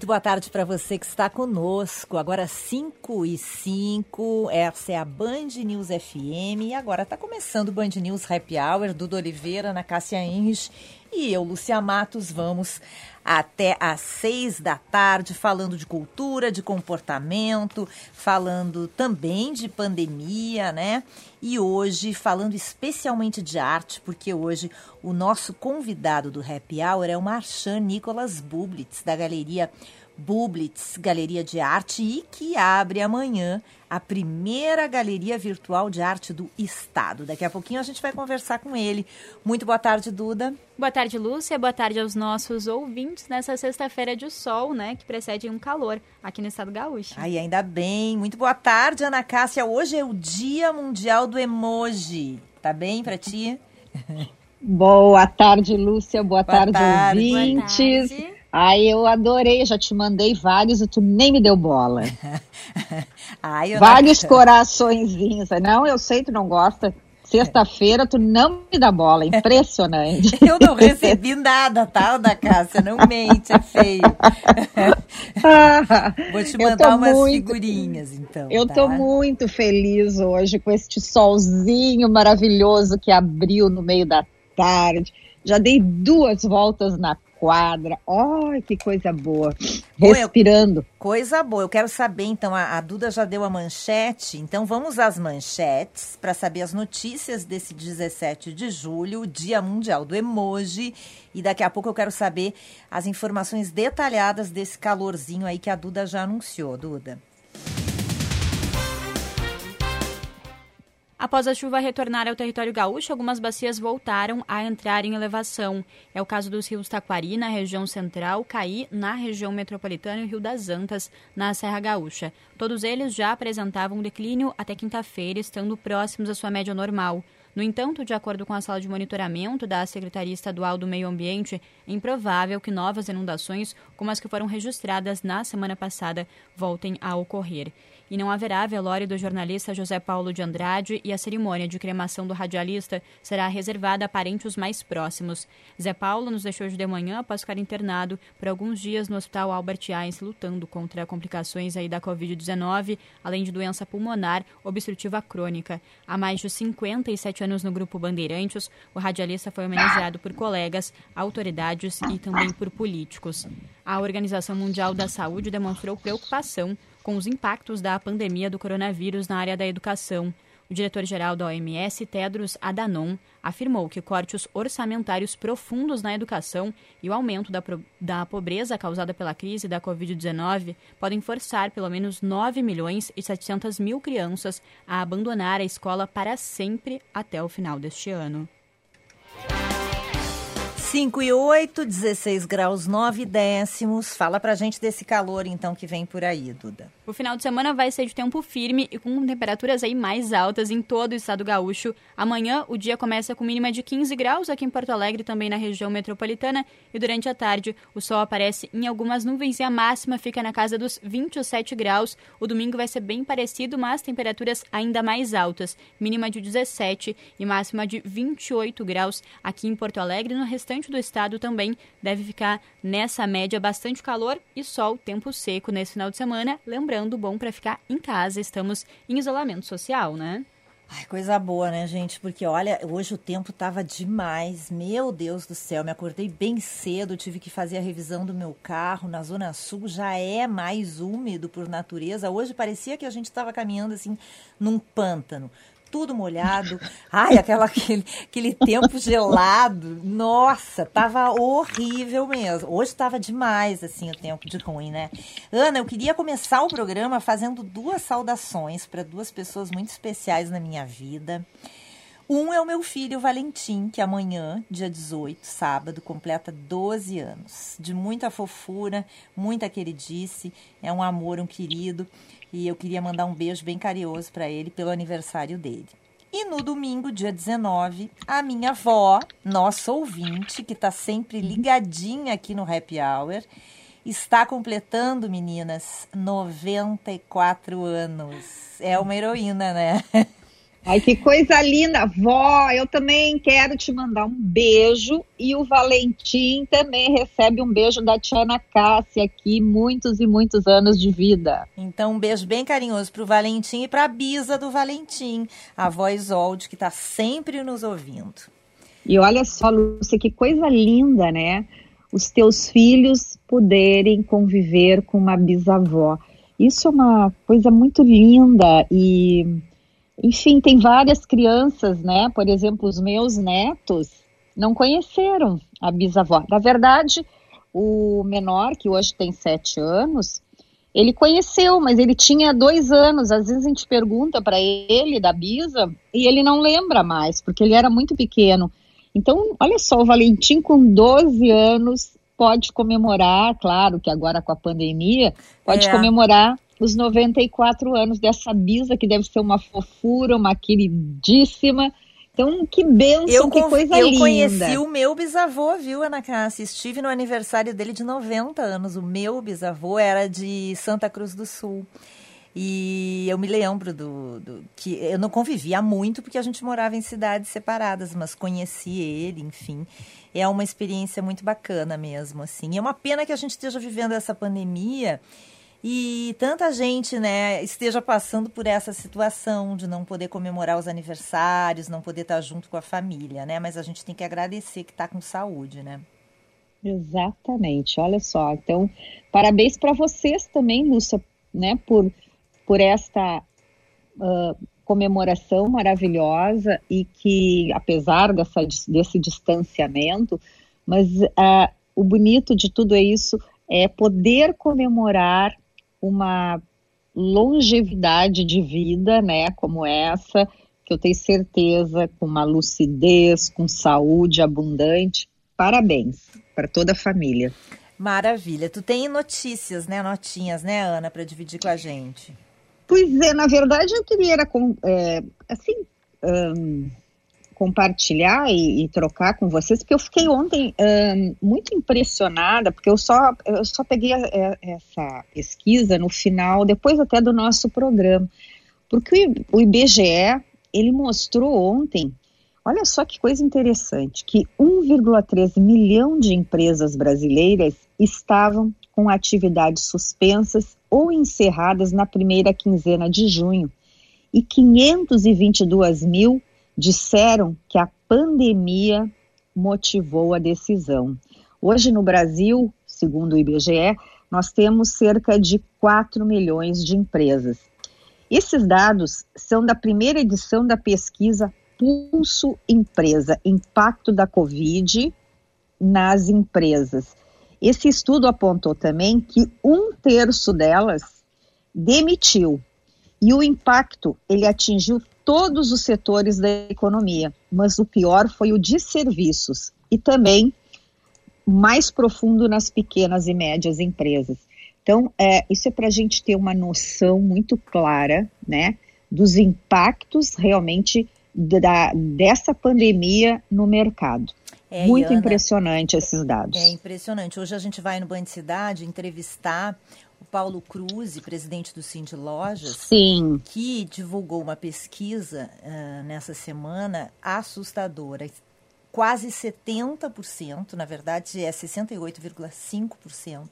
Muito boa tarde para você que está conosco. Agora 5 e 5, essa é a Band News FM e agora está começando o Band News Happy Hour, Duda Oliveira, na Cássia Henrich e eu, Lúcia Matos, vamos até às seis da tarde falando de cultura, de comportamento, falando também de pandemia, né? E hoje falando especialmente de arte, porque hoje o nosso convidado do Happy Hour é o Marchand Nicolas Bublitz, da Galeria Bublitz, Galeria de Arte, e que abre amanhã a primeira galeria virtual de arte do Estado. Daqui a pouquinho a gente vai conversar com ele. Muito boa tarde, Duda. Boa tarde, Lúcia. Boa tarde aos nossos ouvintes nessa sexta-feira de sol, né? Que precede um calor aqui no estado gaúcho. Ai, ainda bem. Muito boa tarde, Ana Cássia. Hoje é o Dia Mundial do Emoji. Tá bem para ti? Boa tarde, Lúcia. Boa, boa tarde, tarde, ouvintes. Boa tarde. Ai, eu adorei, já te mandei vários e tu nem me deu bola. Ai, vários não... coraçõezinhos. Não, eu sei que tu não gosta. Sexta-feira tu não me dá bola, impressionante. Eu não recebi nada, tá, da Cássia? Não mente, é feio. Vou te mandar umas muito, figurinhas, então. Eu tá? tô muito feliz hoje com este solzinho maravilhoso que abriu no meio da tarde. Já dei duas voltas na quadra. Ai, que coisa boa. Respirando. coisa boa. Eu quero saber, então, a, a, Duda já deu a manchete, então vamos às manchetes para saber as notícias desse 17 de julho, Dia Mundial do Emoji. E daqui a pouco eu quero saber as informações detalhadas desse calorzinho aí que a Duda já anunciou, Duda. Após a chuva retornar ao território gaúcho, algumas bacias voltaram a entrar em elevação. É o caso dos rios Taquari, na região central, Caí, na região metropolitana e Rio das Antas, na Serra Gaúcha. Todos eles já apresentavam declínio até quinta-feira, estando próximos à sua média normal. No entanto, de acordo com a sala de monitoramento da Secretaria Estadual do Meio Ambiente, é improvável que novas inundações, como as que foram registradas na semana passada, voltem a ocorrer e não haverá velório do jornalista José Paulo de Andrade e a cerimônia de cremação do radialista será reservada a parentes mais próximos. Zé Paulo nos deixou hoje de manhã após ficar internado por alguns dias no Hospital Albert Einstein lutando contra complicações aí da Covid-19, além de doença pulmonar obstrutiva crônica. Há mais de 57 anos no Grupo Bandeirantes, o radialista foi homenageado por colegas, autoridades e também por políticos. A Organização Mundial da Saúde demonstrou preocupação com os impactos da pandemia do coronavírus na área da educação. O diretor-geral da OMS, Tedros Adhanom, afirmou que cortes orçamentários profundos na educação e o aumento da, da pobreza causada pela crise da Covid-19 podem forçar pelo menos 9 milhões e 700 mil crianças a abandonar a escola para sempre até o final deste ano. 5 e 8, 16 graus 9 décimos. Fala pra gente desse calor, então, que vem por aí, Duda. O final de semana vai ser de tempo firme e com temperaturas aí mais altas em todo o estado gaúcho. Amanhã o dia começa com mínima de 15 graus aqui em Porto Alegre, também na região metropolitana, e durante a tarde o sol aparece em algumas nuvens e a máxima fica na casa dos 27 graus. O domingo vai ser bem parecido, mas temperaturas ainda mais altas, mínima de 17 e máxima de 28 graus aqui em Porto Alegre. No restante do estado também deve ficar nessa média bastante calor e sol, tempo seco nesse final de semana. Lembrando bom para ficar em casa, estamos em isolamento social, né? Ai, coisa boa, né, gente? Porque olha, hoje o tempo tava demais. Meu Deus do céu, me acordei bem cedo, tive que fazer a revisão do meu carro. Na Zona Sul já é mais úmido por natureza. Hoje parecia que a gente estava caminhando assim num pântano tudo molhado. Ai, aquela, aquele, aquele tempo gelado. Nossa, tava horrível mesmo. Hoje tava demais, assim, o tempo de ruim, né? Ana, eu queria começar o programa fazendo duas saudações para duas pessoas muito especiais na minha vida. Um é o meu filho Valentim, que amanhã, dia 18, sábado, completa 12 anos. De muita fofura, muita queridice, é um amor, um querido. E eu queria mandar um beijo bem carinhoso para ele pelo aniversário dele. E no domingo, dia 19, a minha avó, nossa ouvinte, que está sempre ligadinha aqui no Happy Hour, está completando, meninas, 94 anos. É uma heroína, né? Ai, que coisa linda. Vó, eu também quero te mandar um beijo. E o Valentim também recebe um beijo da Tiana Cássia aqui, muitos e muitos anos de vida. Então, um beijo bem carinhoso para o Valentim e para a Bisa do Valentim, a voz old que está sempre nos ouvindo. E olha só, Lúcia, que coisa linda, né? Os teus filhos poderem conviver com uma bisavó. Isso é uma coisa muito linda e enfim, tem várias crianças, né? Por exemplo, os meus netos não conheceram a bisavó. Na verdade, o menor, que hoje tem sete anos, ele conheceu, mas ele tinha dois anos. Às vezes a gente pergunta para ele da bisa e ele não lembra mais, porque ele era muito pequeno. Então, olha só, o Valentim com 12 anos pode comemorar, claro que agora com a pandemia, pode é. comemorar os 94 anos dessa bisa, que deve ser uma fofura, uma queridíssima. Então, que benção, eu, que coisa eu linda. Eu conheci o meu bisavô, viu, Ana Cássia? Estive no aniversário dele de 90 anos. O meu bisavô era de Santa Cruz do Sul. E eu me lembro do, do, que eu não convivia muito porque a gente morava em cidades separadas, mas conheci ele, enfim. É uma experiência muito bacana mesmo, assim. E é uma pena que a gente esteja vivendo essa pandemia e tanta gente, né, esteja passando por essa situação de não poder comemorar os aniversários, não poder estar junto com a família, né? Mas a gente tem que agradecer que está com saúde, né? Exatamente. Olha só. Então, parabéns para vocês também, Lúcia, né, por, por esta uh, comemoração maravilhosa e que, apesar dessa, desse distanciamento, mas uh, o bonito de tudo é isso é poder comemorar uma longevidade de vida, né, como essa, que eu tenho certeza, com uma lucidez, com saúde abundante. Parabéns para toda a família. Maravilha. Tu tem notícias, né, notinhas, né, Ana, para dividir com a gente? Pois é, na verdade eu queria era, é, assim, um, compartilhar e, e, trocar com vocês, porque eu fiquei ontem muito impressionada, porque eu só, eu só peguei a, a, essa pesquisa no final, depois até do nosso programa, porque o IBGE, ele mostrou ontem, olha só que coisa interessante, que 1,3 milhão de empresas brasileiras estavam com atividades suspensas ou encerradas na primeira quinzena de junho, e 522 mil disseram que a pandemia motivou a decisão. Hoje no Brasil, segundo o IBGE, nós temos cerca de 4 milhões de empresas. Esses dados são da primeira edição da pesquisa Pulso Empresa Impacto da Covid nas Empresas. Esse estudo apontou também que um terço delas demitiu e o impacto ele atingiu todos os setores da economia, mas o pior foi o de serviços e também mais profundo nas pequenas e médias empresas. Então, é, isso é para a gente ter uma noção muito clara, né, dos impactos realmente da, dessa pandemia no mercado. É, muito Ana, impressionante esses dados. É impressionante. Hoje a gente vai no Banho de Cidade entrevistar o Paulo Cruz, presidente do Cindy Lojas, Sim. que divulgou uma pesquisa uh, nessa semana assustadora. Quase 70%, na verdade é 68,5%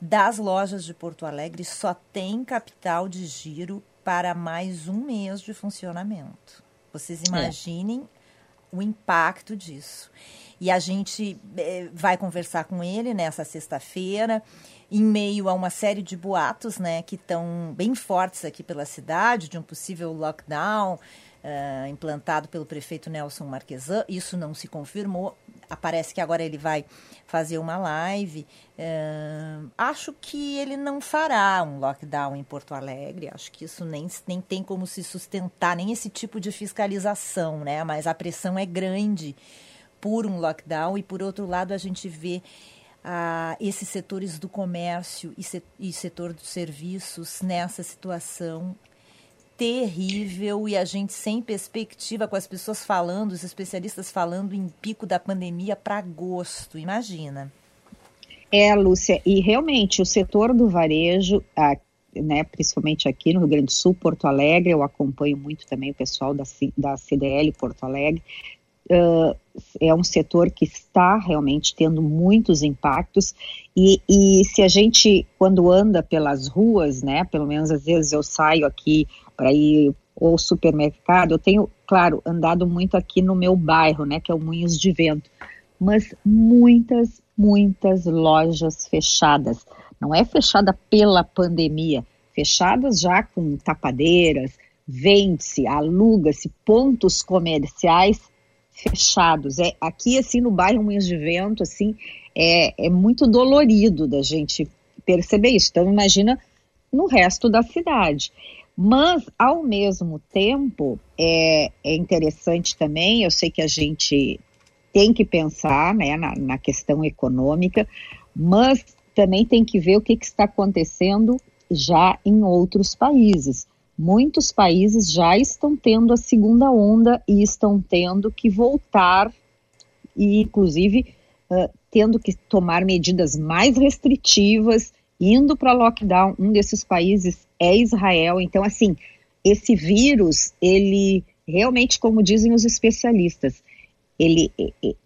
das lojas de Porto Alegre só tem capital de giro para mais um mês de funcionamento. Vocês é. imaginem é. o impacto disso. E a gente eh, vai conversar com ele nessa sexta-feira em meio a uma série de boatos, né, que estão bem fortes aqui pela cidade, de um possível lockdown uh, implantado pelo prefeito Nelson Marquesan. Isso não se confirmou. parece que agora ele vai fazer uma live. Uh, acho que ele não fará um lockdown em Porto Alegre. Acho que isso nem, nem tem como se sustentar, nem esse tipo de fiscalização, né? Mas a pressão é grande por um lockdown e, por outro lado, a gente vê uh, esses setores do comércio e, se, setor dos serviços nessa situação terrível e a gente sem perspectiva, com as pessoas falando, os especialistas falando em pico da pandemia para agosto, imagina. É, Lúcia, e realmente o setor do varejo, né, principalmente aqui no Rio Grande do Sul, Porto Alegre, eu acompanho muito também o pessoal da, da CDL Porto Alegre, uh, é um setor que está realmente tendo muitos impactos. E, e se a gente, quando anda pelas ruas, né, pelo menos às vezes eu saio aqui para ir ao supermercado, eu tenho, claro, andado muito aqui no meu bairro, né, que é o Moinhos de Vento, mas muitas, muitas lojas fechadas. Não é fechada pela pandemia, fechadas já com tapadeiras, vende-se, aluga-se pontos comerciais fechados. É aqui assim no bairro Moinhos de Vento, assim, é, é muito dolorido da gente perceber isso. Então imagina no resto da cidade. Mas, ao mesmo tempo, é, é interessante também, eu sei que a gente tem que pensar né, na, na questão econômica, mas também tem que ver o que, que está acontecendo já em outros países. Muitos países já estão tendo a segunda onda e estão tendo que voltar e, inclusive, uh, tendo que tomar medidas mais restritivas indo para lockdown. Um desses países é Israel. Então, assim, esse vírus, ele realmente, como dizem os especialistas, ele,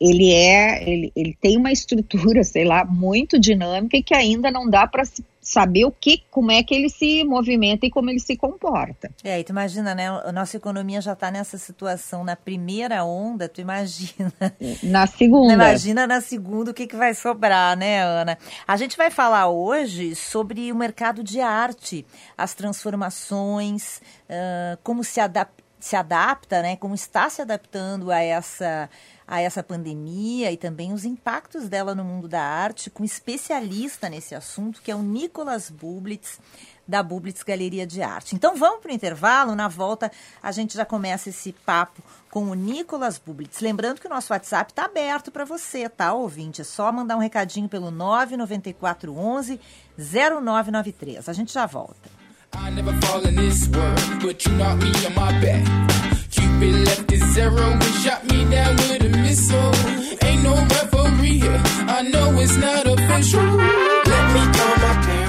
ele é, ele, ele tem uma estrutura, sei lá, muito dinâmica e que ainda não dá para saber o que, como é que ele se movimenta e como ele se comporta. É, e tu imagina, né? A nossa economia já está nessa situação na primeira onda, tu imagina. Na segunda. Imagina na segunda o que, que vai sobrar, né, Ana? A gente vai falar hoje sobre o mercado de arte, as transformações, uh, como se adaptar se adapta, né, como está se adaptando a essa a essa pandemia e também os impactos dela no mundo da arte, com um especialista nesse assunto, que é o Nicolas Bublitz, da Bublitz Galeria de Arte. Então vamos para o intervalo, na volta a gente já começa esse papo com o Nicolas Bublitz. Lembrando que o nosso WhatsApp está aberto para você, tá, ouvinte? É só mandar um recadinho pelo 99411 0993. A gente já volta. I never fall in this world, but you me. Cupid left his zero and shot me down with a missile. Ain't no referee here. I know it's not official. Let me call my parents.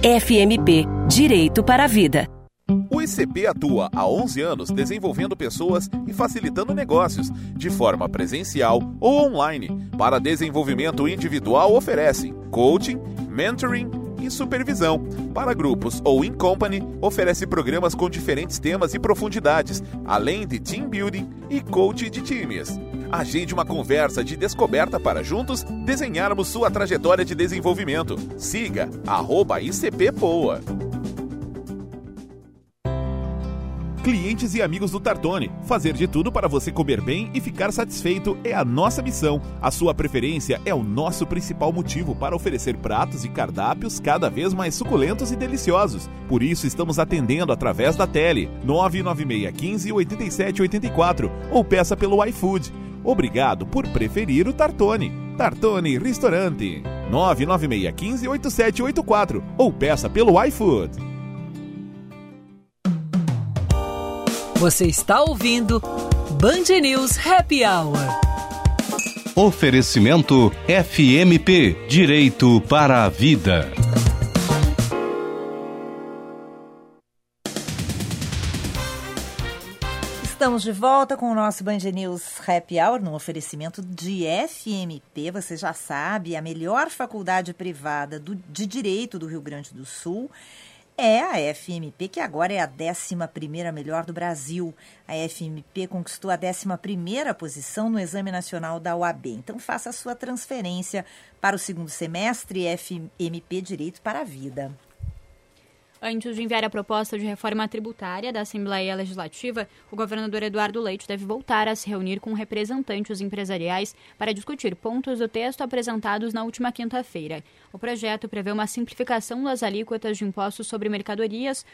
FMP Direito para a Vida. O ICP atua há 11 anos desenvolvendo pessoas e facilitando negócios, de forma presencial ou online. Para desenvolvimento individual, oferece coaching, mentoring e supervisão. Para grupos ou in company, oferece programas com diferentes temas e profundidades, além de team building e coaching de times. Agende uma conversa de descoberta para juntos desenharmos sua trajetória de desenvolvimento. Siga ICPPoa. Clientes e amigos do Tartone. Fazer de tudo para você comer bem e ficar satisfeito é a nossa missão. A sua preferência é o nosso principal motivo para oferecer pratos e cardápios cada vez mais suculentos e deliciosos. Por isso estamos atendendo através da tele 996 15 8784 ou peça pelo iFood. Obrigado por preferir o Tartone. Tartone Restaurante. 996158784 ou peça pelo iFood. Você está ouvindo Band News Happy Hour. Oferecimento FMP Direito para a Vida. Estamos de volta com o nosso Band News Happy Hour no oferecimento de FMP. Você já sabe, a melhor faculdade privada do, de Direito do Rio Grande do Sul é a FMP, que agora é a 11 melhor do Brasil. A FMP conquistou a 11 posição no Exame Nacional da OAB. Então, faça a sua transferência para o segundo semestre FMP Direito para a Vida. Antes de enviar a proposta de reforma tributária da Assembleia Legislativa, o governador Eduardo Leite deve voltar a se reunir com representantes empresariais para discutir pontos do texto apresentados na última quinta-feira. O projeto prevê uma simplificação das alíquotas de impostos sobre mercadorias,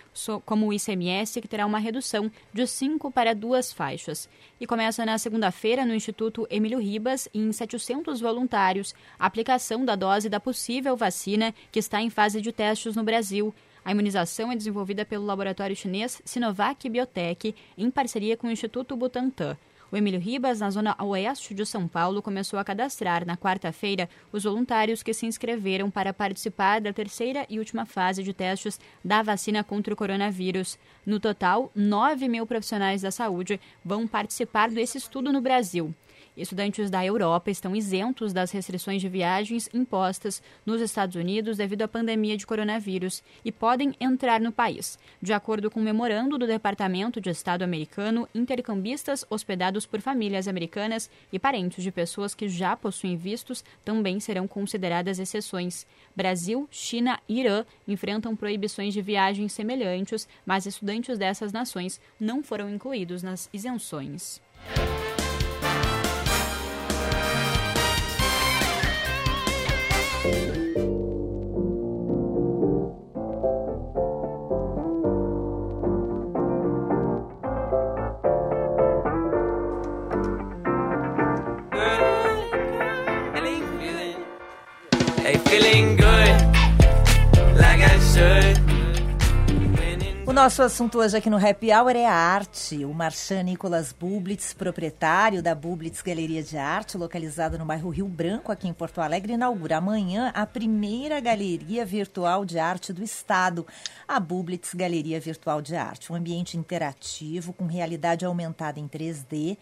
como o ICMS, que terá uma redução de 5 para duas faixas. E começa na segunda-feira no Instituto Emílio Ribas, em 700 voluntários, a aplicação da dose da possível vacina que está em fase de testes no Brasil. A imunização é desenvolvida pelo laboratório chinês Sinovac Biotech, em parceria com o Instituto Butantan. O Emílio Ribas, na zona oeste de São Paulo, começou a cadastrar na quarta-feira os voluntários que se inscreveram para participar da terceira e última fase de testes da vacina contra o coronavírus. No total, 9 mil profissionais da saúde vão participar desse estudo no Brasil. Estudantes da Europa estão isentos das restrições de viagens impostas nos Estados Unidos devido à pandemia de coronavírus e podem entrar no país. De acordo com o um memorando do Departamento de Estado americano, intercambistas hospedados por famílias americanas e parentes de pessoas que já possuem vistos também serão consideradas exceções. Brasil, China e Irã enfrentam proibições de viagens semelhantes, mas estudantes dessas nações não foram incluídos nas isenções. Nosso assunto hoje aqui no Happy Hour é a arte. O Marchand Nicolas Bublitz, proprietário da Bublitz Galeria de Arte, localizada no bairro Rio Branco, aqui em Porto Alegre, inaugura amanhã a primeira galeria virtual de arte do estado, a Bublitz Galeria Virtual de Arte. Um ambiente interativo com realidade aumentada em 3D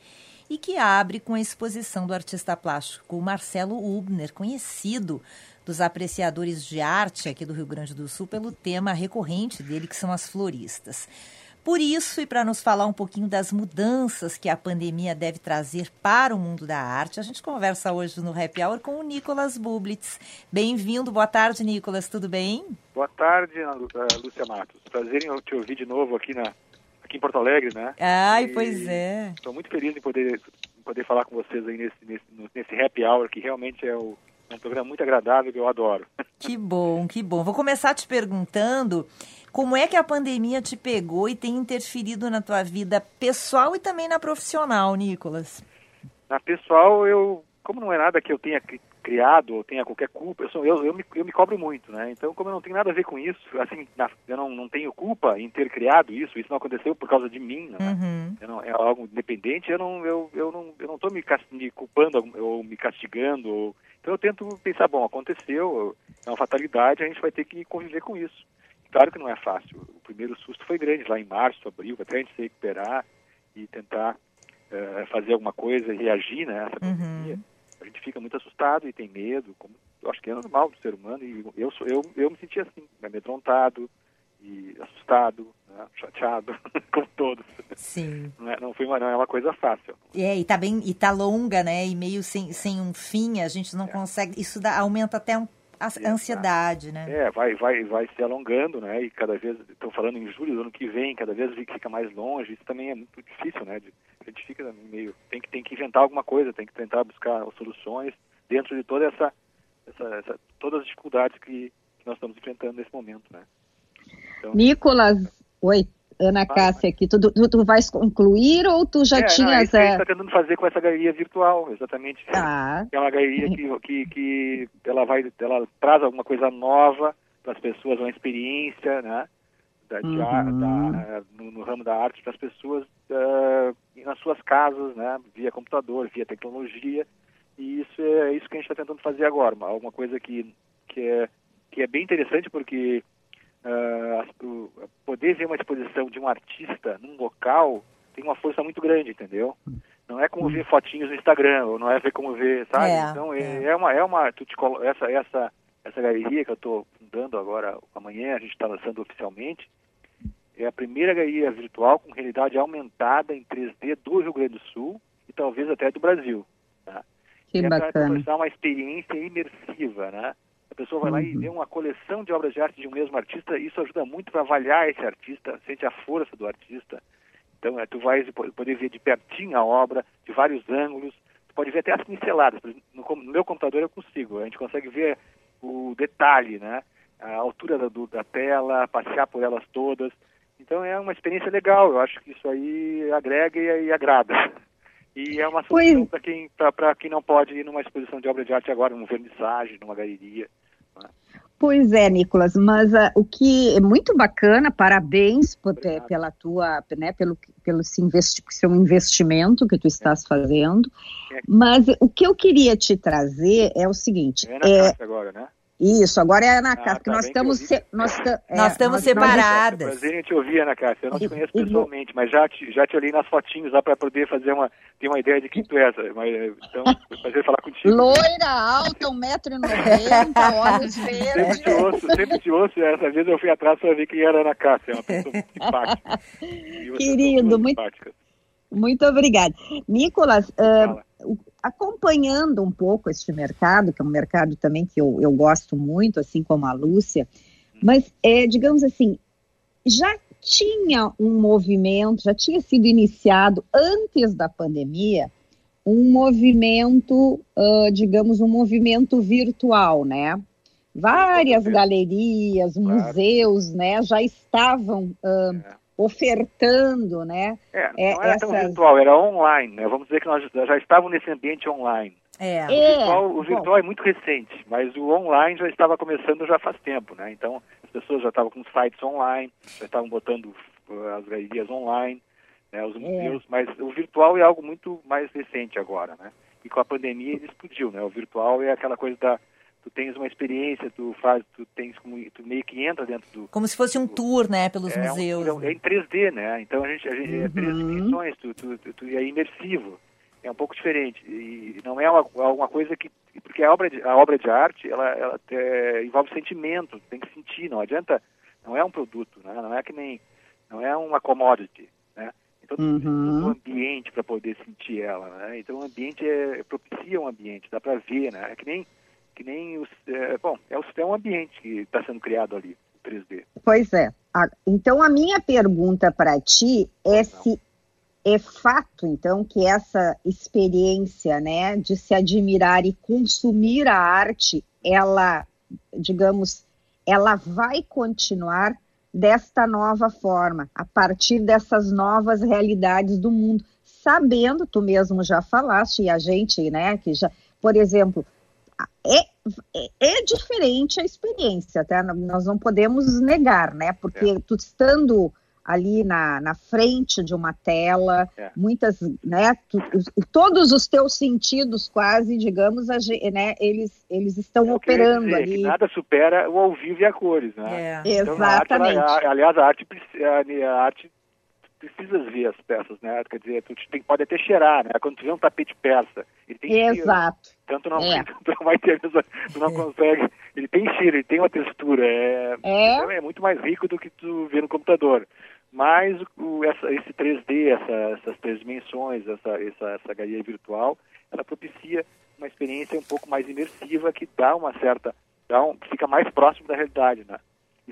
e que abre com a exposição do artista plástico Marcelo Ubner, conhecido dos apreciadores de arte aqui do Rio Grande do Sul pelo tema recorrente dele, que são as floristas. Por isso, e para nos falar um pouquinho das mudanças que a pandemia deve trazer para o mundo da arte, a gente conversa hoje no Happy Hour com o Nicolas Bublitz. Bem-vindo, boa tarde, Nicolas, tudo bem? Boa tarde, Lúcia Matos. Prazer em te ouvir de novo aqui, na, aqui em Porto Alegre, né? Ai, e pois é. Estou muito feliz em poder, poder falar com vocês aí nesse, nesse, nesse Happy Hour, que realmente é o é um programa muito agradável que eu adoro. Que bom, que bom. Vou começar te perguntando como é que a pandemia te pegou e tem interferido na tua vida pessoal e também na profissional, Nicolas? Na pessoal, eu, como não é nada que eu tenha criado ou tenha qualquer culpa, eu, sou, eu, eu, me, eu me cobro muito, né? Então, como eu não tenho nada a ver com isso, assim, na, eu não, não tenho culpa em ter criado isso, isso não aconteceu por causa de mim, né? Uhum. Não, é algo independente, eu não eu, eu não eu não estou me, me culpando ou me castigando. Ou, então eu tento pensar, bom, aconteceu, é uma fatalidade, a gente vai ter que conviver com isso. Claro que não é fácil. O primeiro susto foi grande, lá em março, abril, até a gente se recuperar e tentar uh, fazer alguma coisa, reagir né, a essa pandemia. Uhum a gente fica muito assustado e tem medo, como eu acho que é normal do ser humano, e eu, sou, eu, eu me senti assim, amedrontado e assustado, né, chateado, como todos. Sim. Não, é, não, foi uma, não é uma coisa fácil. É, e tá bem, e tá longa, né, e meio sem, sem um fim, a gente não é. consegue, isso dá, aumenta até um, a ansiedade, né? É, vai, vai, vai se alongando, né, e cada vez, estão falando em julho do ano que vem, cada vez fica mais longe, isso também é muito difícil, né, de, a gente fica meio tem que tem que inventar alguma coisa, tem que tentar buscar soluções dentro de toda essa, essa, essa todas as dificuldades que, que, nós estamos enfrentando nesse momento, né? Então, Nicolas, oi. Ana Cássia aqui. Tu, tu, tu vais concluir ou tu já é, tinhas... Não, é a gente está tentando fazer com essa galeria virtual, exatamente. Ah. É uma galeria que, que, que ela, vai, ela traz alguma coisa nova para as pessoas, uma experiência, né? Da, uhum. da, no, no, ramo da arte para as pessoas uh, nas suas casas, né? Via computador, via tecnologia. E isso é, é isso que a gente está tentando fazer agora. Alguma coisa que, que, é, que é bem interessante porque uh, poder ver uma exposição de um artista num local tem uma força muito grande, entendeu? Não é como ver fotinhos no Instagram, ou não é ver como ver, sabe? É, então é, é, uma é uma tu te colo... essa essa essa galeria que eu estou fundando agora amanhã a gente está lançando oficialmente é a primeira galeria virtual com realidade aumentada em 3D do Rio Grande do Sul e talvez até do Brasil. Tá? Que é bacana. para uma experiência imersiva, né? A pessoa vai lá e vê uma coleção de obras de arte de um mesmo artista, isso ajuda muito para avaliar esse artista, sente a força do artista. Então, é, tu vai poder ver de pertinho a obra, de vários ângulos, tu pode ver até as pinceladas. No, no meu computador eu consigo, a gente consegue ver o detalhe, né? A altura da, do, da tela, passear por elas todas. Então é uma experiência legal, eu acho que isso aí agrega e, e agrada. E é uma solução para quem, quem não pode ir numa exposição de obra de arte agora, numa vernissagem, numa galeria. Pois é, Nicolas, mas uh, o que é muito bacana, parabéns por, pela tua, né, pelo, pelo investi seu investimento que tu estás é. fazendo. É. Mas o que eu queria te trazer é o seguinte. É na é, agora, né? Isso, agora é a Ana ah, Cássia, tá, nós estamos, se, nós, é, nós estamos nós, separadas. Nós, prazer em te ouvir, Ana Cássia. Eu não te conheço pessoalmente, mas já te, já te olhei nas fotinhos lá para poder fazer uma, ter uma ideia de quem tu és. Mas, então, prazer falar contigo. Loira, alta, 1,90m, olhos verdes. Sempre te ouço, sempre te ouço. Essa vez eu fui atrás para ver quem era a Ana Cássia, é uma pessoa simpática. Querido, muito, muito obrigada. Nicolas, uh, acompanhando um pouco este mercado, que é um mercado também que eu, eu gosto muito, assim como a Lúcia, mas, é, digamos assim, já tinha um movimento, já tinha sido iniciado antes da pandemia, um movimento, uh, digamos, um movimento virtual, né? Várias galerias, museus, né, já estavam uh, ofertando, né? É, é, não era essas... tão virtual, era online, né? Vamos dizer que nós já estávamos nesse ambiente online. É. O virtual, o virtual é muito recente, mas o online já estava começando já faz tempo, né? Então, as pessoas já estavam com sites online, já estavam botando uh, as galerias online, né, os é. museus, é. mas o virtual é algo muito mais recente agora, né? E com a pandemia ele explodiu, né? O virtual é aquela coisa da tu tens uma experiência, tu faz, tu tens como, tu meio que entra dentro do como se fosse um tour, né, pelos é museus. Um, é em 3D, né? Então a gente, a gente uhum. é três uhum. dimensões, tu, tu, tu, é imersivo, é um pouco diferente e não é uma, uma coisa que porque a obra de, a obra de arte ela, ela é, envolve sentimento, tem que sentir, não adianta, não é um produto, né? Não é que nem não é uma commodity, né? Então uhum. um ambiente para poder sentir ela, né? Então o ambiente é, propicia um ambiente, dá para ver, né? É que nem que nem os, é, bom, é, o, é um ambiente que está sendo criado ali, 3D. Pois é. Então a minha pergunta para ti é Não. se é fato, então, que essa experiência, né, de se admirar e consumir a arte, ela, digamos, ela vai continuar desta nova forma, a partir dessas novas realidades do mundo, sabendo, tu mesmo já falaste, e a gente, né, que já, por exemplo, é, é, é, diferente a experiência, tá? Nós não podemos negar, né? Porque é. tu estando ali na, na frente de uma tela, é. muitas, né? Tu, todos os teus sentidos, quase, digamos, a, né? Eles, eles estão é operando dizer, ali. nada supera o ao vivo e a cores, né? É. Então, Exatamente. Arte, aliás, a arte, a, a arte precisa ver as peças, né? Quer dizer, tu tem, pode até cheirar, né? Quando tu vê um tapete persa, ele tem Exato. cheiro. Tanto não, é. tu não vai ter, tu não consegue. Ele tem cheiro, ele tem uma textura. É, é. Então é muito mais rico do que tu vê no computador. Mas o, essa, esse 3D, essa, essas três dimensões, essa, essa, essa galeria virtual, ela propicia uma experiência um pouco mais imersiva que dá uma certa, dá um, fica mais próximo da realidade, né?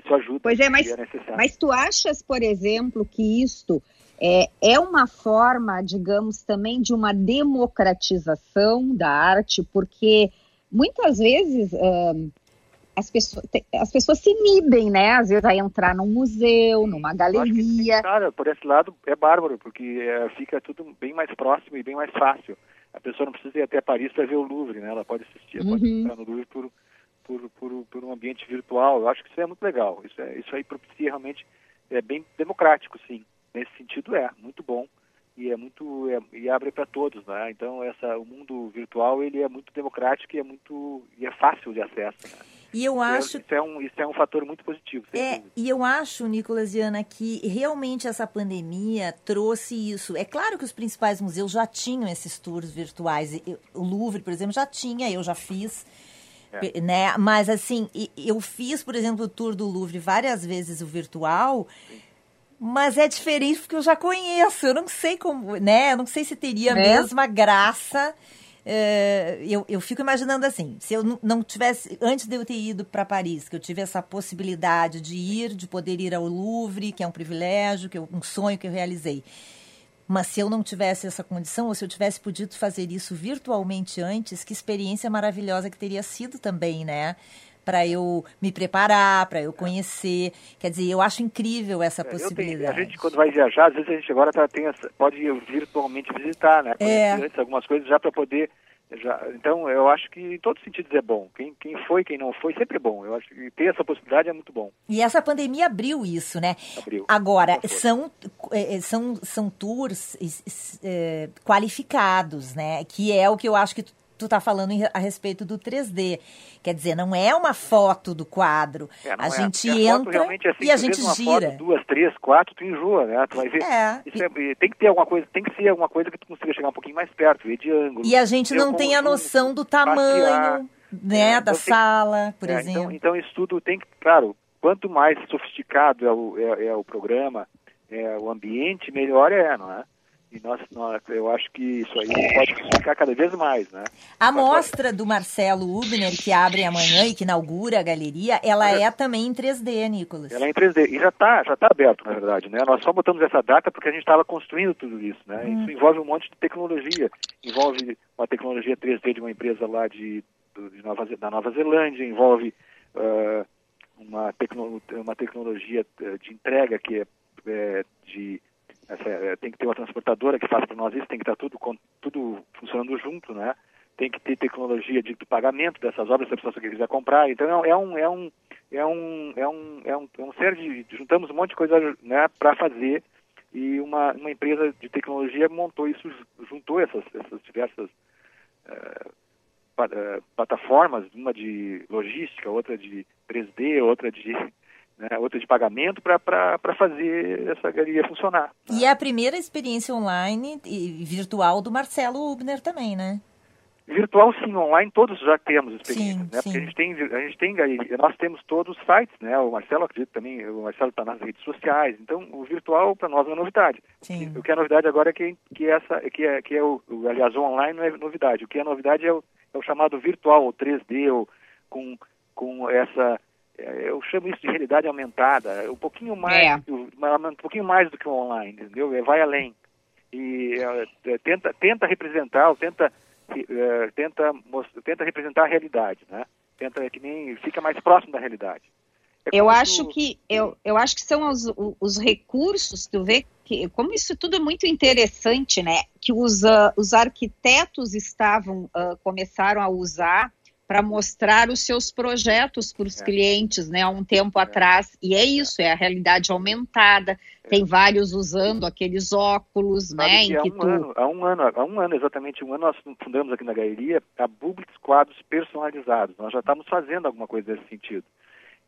Isso ajuda. Pois é, mas, é mas tu achas, por exemplo, que isto é, é uma forma, digamos, também de uma democratização da arte, porque muitas vezes as pessoas, as pessoas se inibem, né? Às vezes a entrar num museu, numa galeria. Cara, por esse lado é bárbaro, porque é, fica tudo bem mais próximo e bem mais fácil. A pessoa não precisa ir até Paris para ver o Louvre, né? Ela pode assistir, uhum. pode entrar no Louvre por, por, por, por, um ambiente virtual. Eu acho que isso é muito legal. Isso, é, isso aí propicia realmente, é bem democrático, sim. Nesse sentido é, muito bom e é muito é, e abre para todos, né? Então essa o mundo virtual ele é muito democrático e é muito e é fácil de acesso. Né? E eu acho. Isso é um, isso é um fator muito positivo. É, e eu acho, Nicolas e Ana, que realmente essa pandemia trouxe isso. É claro que os principais museus já tinham esses tours virtuais. O Louvre, por exemplo, já tinha, eu já fiz. É. Né? Mas assim, eu fiz, por exemplo, o tour do Louvre várias vezes o virtual. Sim. Mas é diferente porque eu já conheço. Eu não sei como, né? Eu não sei se teria a é. mesma graça é, eu, eu fico imaginando assim, se eu não tivesse, antes de eu ter ido para Paris, que eu tive essa possibilidade de ir, de poder ir ao Louvre, que é um privilégio, que eu, um sonho que eu realizei. Mas se eu não tivesse essa condição, ou se eu tivesse podido fazer isso virtualmente antes, que experiência maravilhosa que teria sido também, né? Para eu me preparar, para eu conhecer. Quer dizer, eu acho incrível essa possibilidade. Tenho, a gente, quando vai viajar, às vezes a gente agora tá, tem essa, pode virtualmente visitar, né? É. Antes, algumas coisas já para poder já, então, eu acho que em todos os sentidos é bom. Quem, quem foi, quem não foi, sempre é bom. Eu acho que ter essa possibilidade é muito bom. E essa pandemia abriu isso, né? Abriu. Agora, são, é, são, são tours é, qualificados, né? Que é o que eu acho que tu tá falando a respeito do 3D. Quer dizer, não é uma foto do quadro. É, a é. gente a entra é assim, e a gente uma gira. Foto, duas, três, quatro, tu enjoa, né? Tu vai ver. É. Isso é, tem que ter alguma coisa, tem que ser alguma coisa que tu consiga chegar um pouquinho mais perto, ver de ângulo. E a gente não tem a noção do tamanho, passear, né, é, da então sala, por é, então, exemplo. Então, então isso tudo tem que, claro, quanto mais sofisticado é o, é o programa, é, o ambiente, melhor é, não é? E nós, nós, eu acho que isso aí pode ficar cada vez mais, né? A mostra do Marcelo Ubner, que abre amanhã e que inaugura a galeria, ela é, é também em 3D, Nicolas. Ela é em 3D. E já está já tá aberto, na verdade, né? Nós só botamos essa data porque a gente estava construindo tudo isso, né? Hum. Isso envolve um monte de tecnologia. Envolve uma tecnologia 3D de uma empresa lá de, de Nova, da Nova Zelândia, envolve uh, uma, tecno, uma tecnologia eh, de entrega que é, é de essa, é, tem que ter uma transportadora que faça para nós isso, tem que estar tudo, tudo funcionando junto, né? Tem que ter tecnologia de, pagamento dessas obras se a pessoa quiser comprar. Então é um é um é um é um é um, é um série de juntamos um monte de coisa né para fazer e uma, uma empresa de tecnologia montou isso juntou essas essas diversas uh, plataformas uma de logística outra de 3D outra de né, outra de pagamento para fazer essa galeria funcionar. Né? E é a primeira experiência online e virtual do Marcelo Ubner também, né? Virtual sim, online todos já temos experiências, sim, né? Sim. Porque a gente tem, a gente tem, nós temos todos os sites, né? O Marcelo acredito também, o Marcelo está nas redes sociais, então o virtual para nós é novidade. Sim. O que é novidade agora é que, que essa, que é, que é o, aliás, o online não é novidade. O que é novidade é o, é o chamado virtual, ou 3D, ou com, com essa eu chamo isso de realidade aumentada, um pouquinho mais, é. um pouquinho mais do que o online, entendeu? É, vai além e é, tenta, tenta representar, tenta, tenta, tenta representar a realidade, né? Tenta que nem fica mais próximo da realidade. É eu acho que eu, eu acho que são os, os recursos, tu vê que como isso tudo é muito interessante, né? Que os, uh, os arquitetos estavam uh, começaram a usar para mostrar os seus projetos para os é. clientes, né, há um tempo é. atrás. E é isso, é a realidade aumentada. É. Tem vários usando aqueles óculos, Sabe né, que em que um tu... ano, há um ano, há um ano exatamente um ano nós fundamos aqui na galeria a Publix quadros personalizados. Nós já estamos fazendo alguma coisa nesse sentido.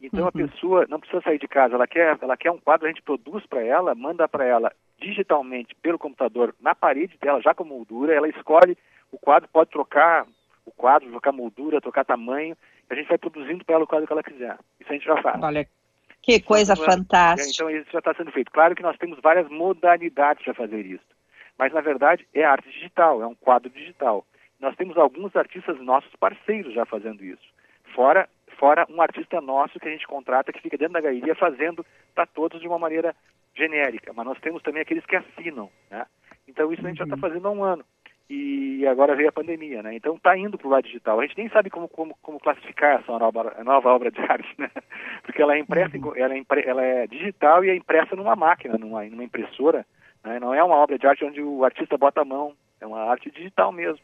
Então uhum. a pessoa não precisa sair de casa, ela quer, ela quer um quadro, a gente produz para ela, manda para ela digitalmente pelo computador na parede dela, já com moldura, ela escolhe o quadro, pode trocar o quadro, trocar moldura, trocar tamanho, a gente vai produzindo para ela o quadro que ela quiser. Isso a gente já faz. Olha, que coisa então, fantástica. Então isso já está sendo feito. Claro que nós temos várias modalidades para fazer isso, mas na verdade é arte digital, é um quadro digital. Nós temos alguns artistas nossos parceiros já fazendo isso. Fora, fora um artista nosso que a gente contrata que fica dentro da galeria fazendo para todos de uma maneira genérica. Mas nós temos também aqueles que assinam, né? Então isso a gente tá uhum. já está fazendo há um ano. E agora veio a pandemia, né? Então está indo para o lado digital. A gente nem sabe como, como, como classificar essa nova, nova obra de arte, né? Porque ela é impressa, uhum. ela, é impre, ela é digital e é impressa numa máquina, numa, numa impressora. Né? Não é uma obra de arte onde o artista bota a mão, é uma arte digital mesmo.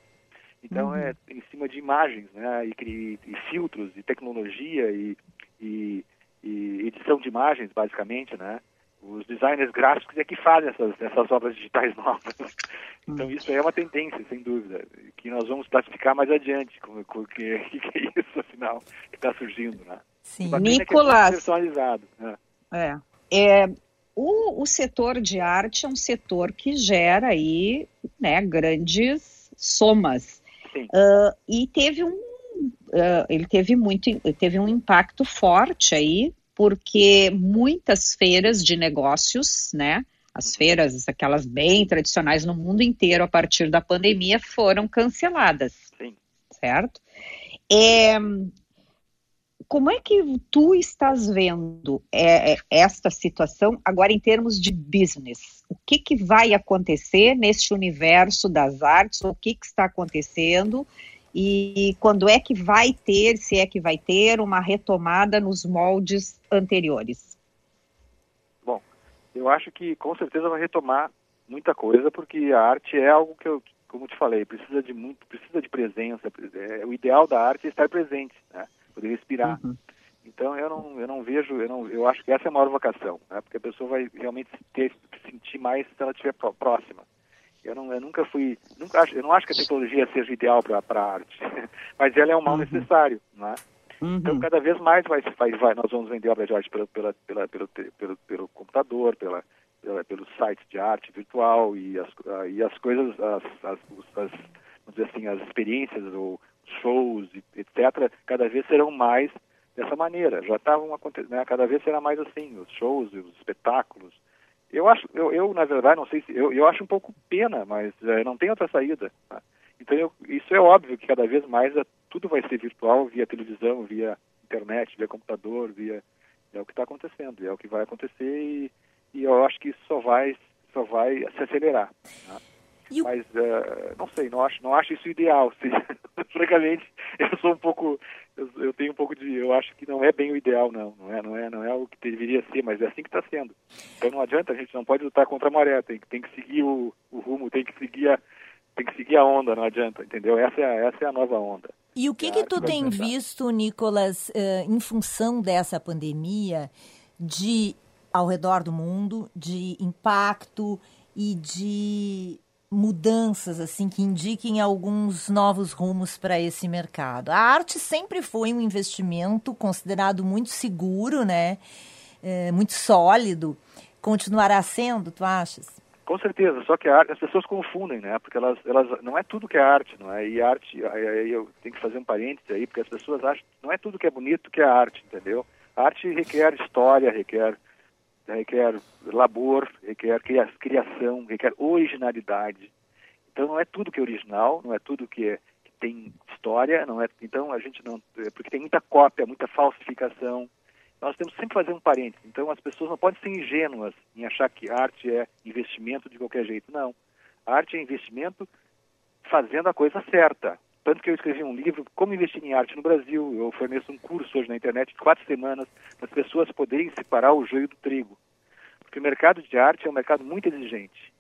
Então uhum. é em cima de imagens, né? E, e, e filtros, e tecnologia, e, e, e edição de imagens, basicamente, né? Os designers gráficos é que fazem essas, essas obras digitais novas. Então hum. isso é uma tendência, sem dúvida, que nós vamos classificar mais adiante, como, como que, que, é isso, afinal, que está surgindo, né? Sim. Nicolas, é personalizado. Né? É. é o, o setor de arte é um setor que gera aí, né, grandes somas. Uh, e teve um, uh, ele teve muito, teve um impacto forte aí porque muitas feiras de negócios, né, as feiras, aquelas bem tradicionais no mundo inteiro a partir da pandemia, foram canceladas. Sim. Certo? É, como é que tu estás vendo é, é, esta situação agora em termos de business? O que, que vai acontecer neste universo das artes? O que, que está acontecendo? E quando é que vai ter, se é que vai ter, uma retomada nos moldes anteriores? Bom, eu acho que com certeza vai retomar muita coisa, porque a arte é algo que eu, como te falei, precisa de muito, precisa de presença. É, o ideal da arte é estar presente, né? poder respirar. Uhum. Então eu não, eu não vejo, eu, não, eu acho que essa é a maior vocação, né? porque a pessoa vai realmente ter, sentir mais se ela estiver próxima. Eu, não, eu nunca fui, nunca acho, eu não acho que a tecnologia seja ideal para a arte, mas ela é um mal uhum. necessário, né? Uhum. Então cada vez mais vai, vai, vai, nós vamos vender obras de arte pela, pela, pela, pelo, pelo, pelo computador, pela, pela, pelo site de arte virtual e as, e as coisas, as, as, as, vamos dizer assim, as experiências ou shows, etc., cada vez serão mais dessa maneira. Já estavam acontecendo, né? cada vez será mais assim, os shows, os espetáculos, eu acho, eu, eu, na verdade, não sei se eu, eu acho um pouco pena, mas é, não tem outra saída. Tá? Então eu, isso é óbvio que cada vez mais é, tudo vai ser virtual, via televisão, via internet, via computador, via é o que está acontecendo, é o que vai acontecer e, e eu acho que isso só vai só vai se acelerar. Tá? Mas uh, não sei, não acho, não acho isso ideal. Se, francamente, eu sou um pouco, eu, eu, tenho um pouco de, eu acho que não é bem o ideal, não, não é, não é, não é o que deveria ser, mas é assim que está sendo. Então não adianta, a gente não pode lutar contra a maré, tem, tem que seguir o, o rumo, tem que seguir a, tem que seguir a onda, não adianta, entendeu? Essa é a, essa é a nova onda. E o que que tu tem visto, Nicolas, uh, em função dessa pandemia, de ao redor do mundo, de impacto e de mudanças assim que indiquem alguns novos rumos para esse mercado. A arte sempre foi um investimento considerado muito seguro, né? É, muito sólido. Continuará sendo, tu achas? Com certeza, só que arte, as pessoas confundem, né? Porque elas, elas não é tudo que é arte, não é? E arte, aí eu tenho que fazer um parênteses aí, porque as pessoas acham não é tudo que é bonito que é arte, entendeu? A arte requer história, requer requer labor, requer criação, requer originalidade. Então não é tudo que é original, não é tudo que, é, que tem história, não é. Então a gente não, é porque tem muita cópia, muita falsificação. Nós temos sempre que fazer um parênteses. Então as pessoas não podem ser ingênuas em achar que arte é investimento de qualquer jeito. Não. Arte é investimento fazendo a coisa certa. Tanto que eu escrevi um livro, Como Investir em Arte no Brasil. Eu forneço um curso hoje na internet de quatro semanas para as pessoas poderem separar o joio do trigo. Porque o mercado de arte é um mercado muito exigente.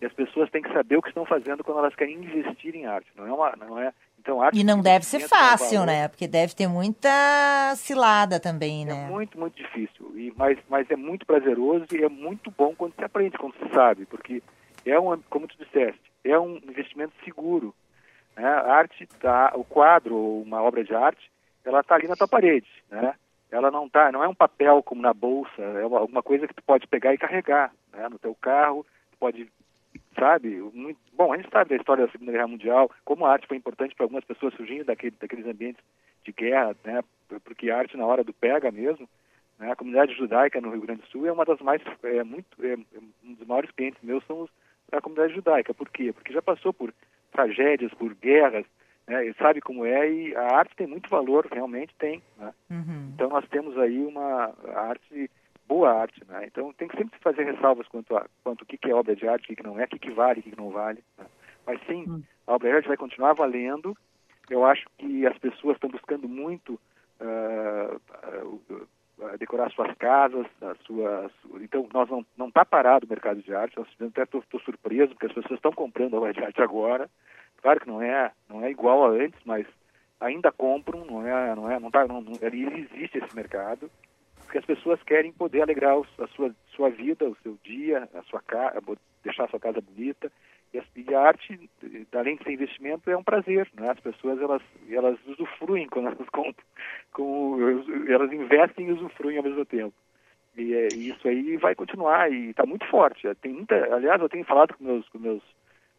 E as pessoas têm que saber o que estão fazendo quando elas querem investir em arte. Não é uma, não é. Então, arte e não deve ser fácil, né? Porque deve ter muita cilada também, né? É muito, muito difícil. E, mas, mas é muito prazeroso e é muito bom quando se aprende, quando se sabe. Porque é um, como tu disseste, é um investimento seguro. Né? A arte, tá, o quadro uma obra de arte, ela está ali na tua parede, né? Ela não tá, não é um papel como na bolsa, é uma, alguma coisa que tu pode pegar e carregar, né? No teu carro, tu pode, sabe? Muito, bom, a gente sabe da história da Segunda Guerra Mundial, como a arte foi importante para algumas pessoas surgindo daquele, daqueles ambientes de guerra, né? Porque a arte na hora do pega mesmo, né? A comunidade judaica no Rio Grande do Sul é uma das mais, é muito, é, um dos maiores clientes meus são os, a comunidade judaica. Por quê? Porque já passou por tragédias, por guerras, né? E sabe como é e a arte tem muito valor, realmente tem, né? Uhum. Então nós temos aí uma arte boa arte, né? Então tem que sempre fazer ressalvas quanto a quanto o que, que é obra de arte, o que, que não é, o que, que vale, o que, que não vale. Né? Mas sim, uhum. a obra de arte vai continuar valendo. Eu acho que as pessoas estão buscando muito uh, uh, decorar suas casas, a sua, então nós não não está parado o mercado de arte. Eu até estou surpreso porque as pessoas estão comprando obra de arte agora. Claro que não é não é igual a antes, mas ainda compram, não é não é não tá não, não existe esse mercado porque as pessoas querem poder alegrar a sua sua vida, o seu dia, a sua casa, deixar a sua casa bonita e a arte, além de ser investimento, é um prazer. Né? As pessoas elas, elas usufruem quando elas compram, com, elas investem e usufruem ao mesmo tempo. E, é, e isso aí vai continuar e está muito forte. Tem muita, aliás, eu tenho falado com meus, com meus,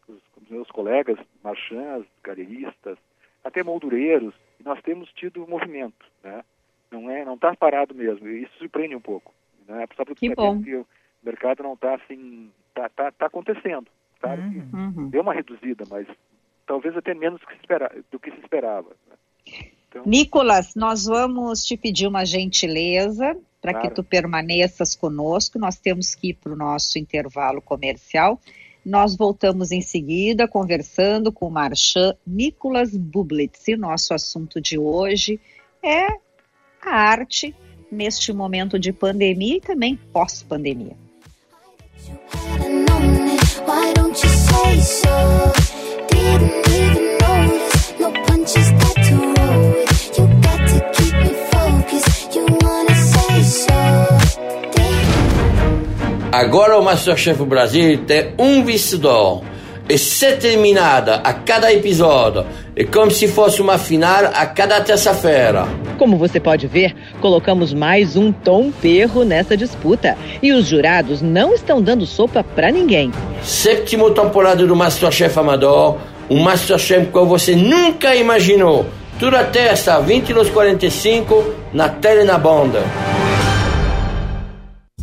com meus colegas marchands, galeristas, até moldureiros, e nós temos tido movimento, né? Não é, não está parado mesmo. E isso surpreende um pouco. Né? Só porque que bom. o mercado não está assim, está tá, tá acontecendo. Claro uhum. que uhum. deu uma reduzida, mas talvez até menos do que se, espera, do que se esperava. Né? Então... Nicolas, nós vamos te pedir uma gentileza para claro. que tu permaneças conosco. Nós temos que ir para o nosso intervalo comercial. Nós voltamos em seguida conversando com o Marchand Nicolas Bublitz. E nosso assunto de hoje é a arte neste momento de pandemia e também pós-pandemia. Agora o Masterchef Brasil tem um vencedor e sete eliminadas a cada episódio. É como se fosse uma final a cada terça-feira. Como você pode ver, colocamos mais um tom perro nessa disputa. E os jurados não estão dando sopa para ninguém. Sétimo temporada do Masterchef Amador. Um Masterchef que você nunca imaginou. Toda terça, 20 h 45 na Tele na Banda.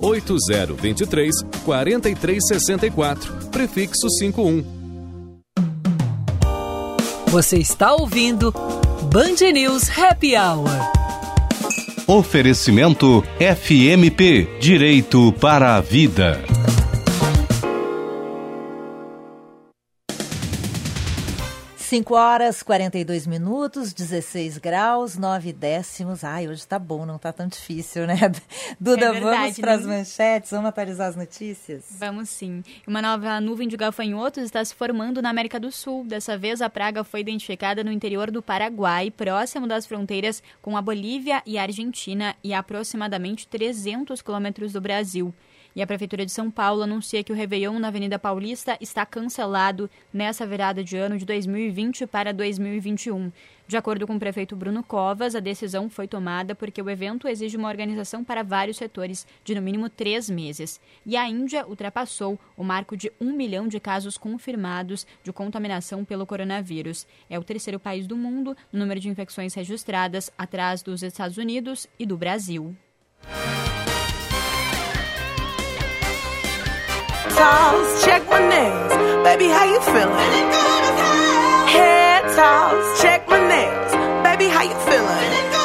8023 4364. Prefixo prefixo 51. Você está ouvindo Band News Happy Hour. Oferecimento FMP Direito para a Vida. 5 horas 42 minutos, 16 graus, 9 décimos. Ai, hoje tá bom, não tá tão difícil, né? Duda, é verdade, vamos para as né? manchetes, vamos atualizar as notícias? Vamos sim. Uma nova nuvem de gafanhotos está se formando na América do Sul. Dessa vez, a praga foi identificada no interior do Paraguai, próximo das fronteiras com a Bolívia e a Argentina e a aproximadamente 300 quilômetros do Brasil. E a Prefeitura de São Paulo anuncia que o Réveillon na Avenida Paulista está cancelado nessa virada de ano de 2020 para 2021. De acordo com o prefeito Bruno Covas, a decisão foi tomada porque o evento exige uma organização para vários setores de no mínimo três meses. E a Índia ultrapassou o marco de um milhão de casos confirmados de contaminação pelo coronavírus. É o terceiro país do mundo no número de infecções registradas, atrás dos Estados Unidos e do Brasil. Toss, check my nails. Baby, how you feeling? Head toss, check my nails. Baby, how you feeling?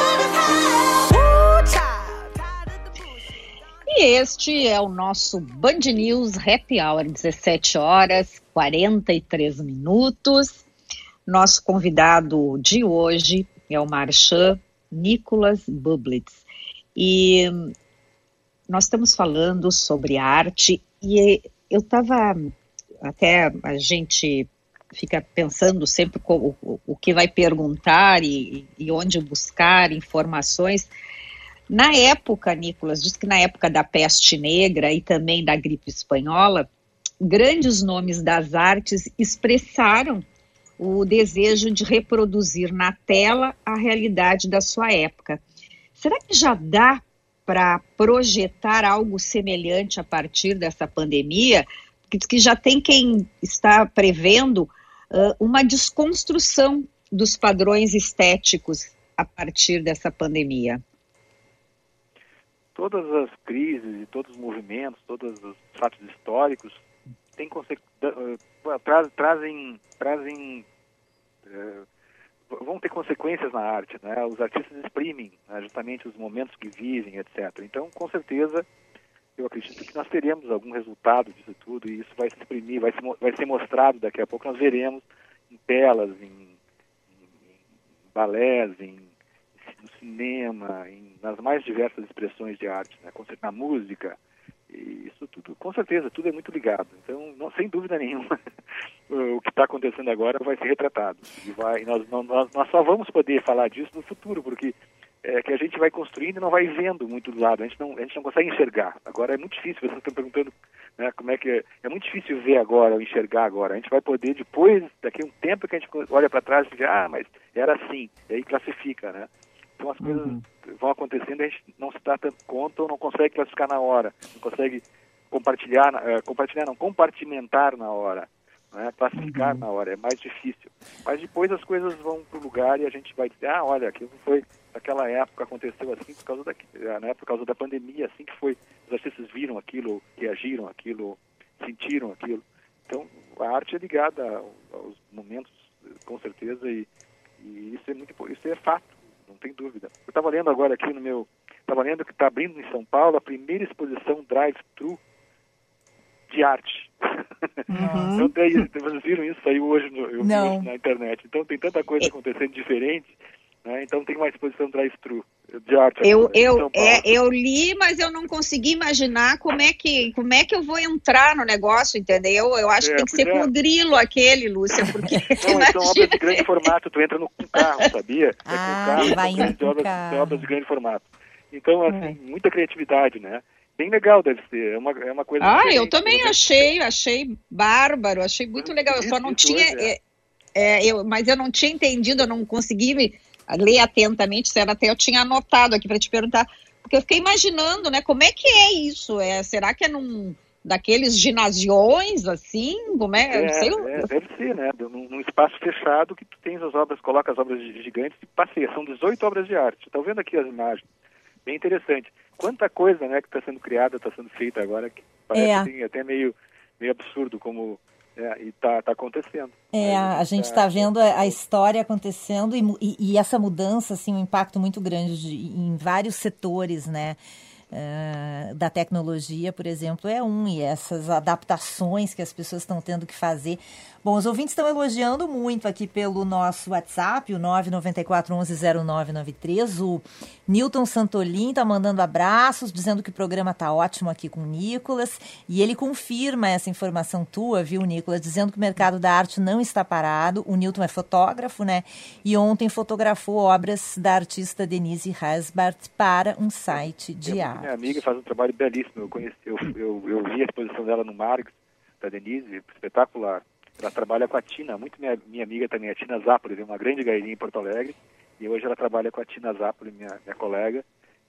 E este é o nosso Band News Happy Hour, 17 horas 43 minutos. Nosso convidado de hoje é o Marchand Nicolas Bublitz. E nós estamos falando sobre arte e eu estava até a gente fica pensando sempre o, o, o que vai perguntar e, e, onde buscar informações. Na época, Nicolas, diz que na época da peste negra e também da gripe espanhola, grandes nomes das artes expressaram o desejo de reproduzir na tela a realidade da sua época. Será que já dá para projetar algo semelhante a partir dessa pandemia, que já tem quem está prevendo uh, uma desconstrução dos padrões estéticos a partir dessa pandemia? Todas as crises todos os movimentos, todos os fatos históricos têm uh, tra trazem, trazem uh, vão ter consequências na arte, né? Os artistas exprimem né, justamente os momentos que vivem, etc. Então, com certeza, eu acredito que nós teremos algum resultado disso tudo e isso vai se exprimir, vai, se, vai ser mostrado daqui a pouco. Nós veremos em telas, em, em, em balés, em, no cinema, em, nas mais diversas expressões de arte, né? na música. Isso tudo, com certeza, tudo é muito ligado. Então, não, sem dúvida nenhuma, o que está acontecendo agora vai ser retratado. E vai, nós, nós, nós só vamos poder falar disso no futuro, porque é, que a gente vai construindo e não vai vendo muito do lado, a gente não, a gente não consegue enxergar. Agora é muito difícil, vocês estão perguntando né, como é que é, é muito difícil ver agora, enxergar agora. A gente vai poder depois, daqui a um tempo que a gente olha para trás e diz, ah, mas era assim, e aí classifica, né? Então as coisas uhum. vão acontecendo e a gente não se dá tanto conta ou não consegue classificar na hora, não consegue compartilhar, uh, compartilhar não, compartimentar na hora né? classificar uhum. na hora, é mais difícil. Mas depois as coisas vão para o lugar e a gente vai dizer, ah, olha, aquilo foi, naquela época aconteceu assim por causa da, né, por causa da pandemia, assim que foi, os artistas viram aquilo, reagiram aquilo, sentiram aquilo. Então, a arte é ligada aos momentos, com certeza, e, e isso é muito isso é fato, não tem dúvida. Eu estava lendo agora aqui no meu, estava lendo que está abrindo em São Paulo a primeira exposição drive-thru de arte. Uhum. então tem, vocês viram isso? Saiu hoje, no, hoje na internet. Então tem tanta coisa acontecendo diferente. Né? Então tem uma exposição drive-thru de arte. Eu, eu, é, eu li, mas eu não consegui imaginar como é que, como é que eu vou entrar no negócio, entendeu? Eu acho é, que tem que ser é. com o grilo aquele, Lúcia, porque. não, são obras de grande formato, tu entra no carro, sabia? É ah, com carro, vai indo obras, carro. obras de grande formato. Então, assim, é. muita criatividade, né? bem legal deve ser. É uma, é uma coisa. Ah, eu também achei, achei bárbaro, achei muito legal. Eu só não tinha. É. é, eu, mas eu não tinha entendido, eu não consegui me ler atentamente, se era até eu tinha anotado aqui para te perguntar. Porque eu fiquei imaginando, né? Como é que é isso? É, será que é num daqueles ginasiões assim? Como é? é, sei, é deve ser, né? Num, num, espaço fechado que tu tens as obras, coloca as obras gigantes e passeia. São 18 obras de arte. Está vendo aqui as imagens? Bem interessante quanta coisa né, que está sendo criada, está sendo feita agora, que parece é. assim, até meio, meio absurdo como é, e está tá acontecendo. É, a, a gente está tá vendo a, a, história acontecendo e, e, e, essa mudança, assim, um impacto muito grande de, em vários setores, né? Uh, da tecnologia, por exemplo, é um, e essas adaptações que as pessoas estão tendo que fazer Bom, os ouvintes estão elogiando muito aqui pelo nosso WhatsApp, o 994-110993. O Newton Santolin está mandando abraços, dizendo que o programa está ótimo aqui com o Nicolas. E ele confirma essa informação tua, viu, Nicolas? Dizendo que o mercado da arte não está parado. O Newton é fotógrafo, né? E ontem fotografou obras da artista Denise Hasbart para um site de arte. Minha amiga faz um trabalho belíssimo. Eu, conheci, eu, eu, eu vi a exposição dela no Marx, da Denise, espetacular. Ela trabalha com a Tina, muito minha, minha amiga também, a Tina Zapoli, uma grande gairinha em Porto Alegre. E hoje ela trabalha com a Tina Zapoli, minha, minha colega.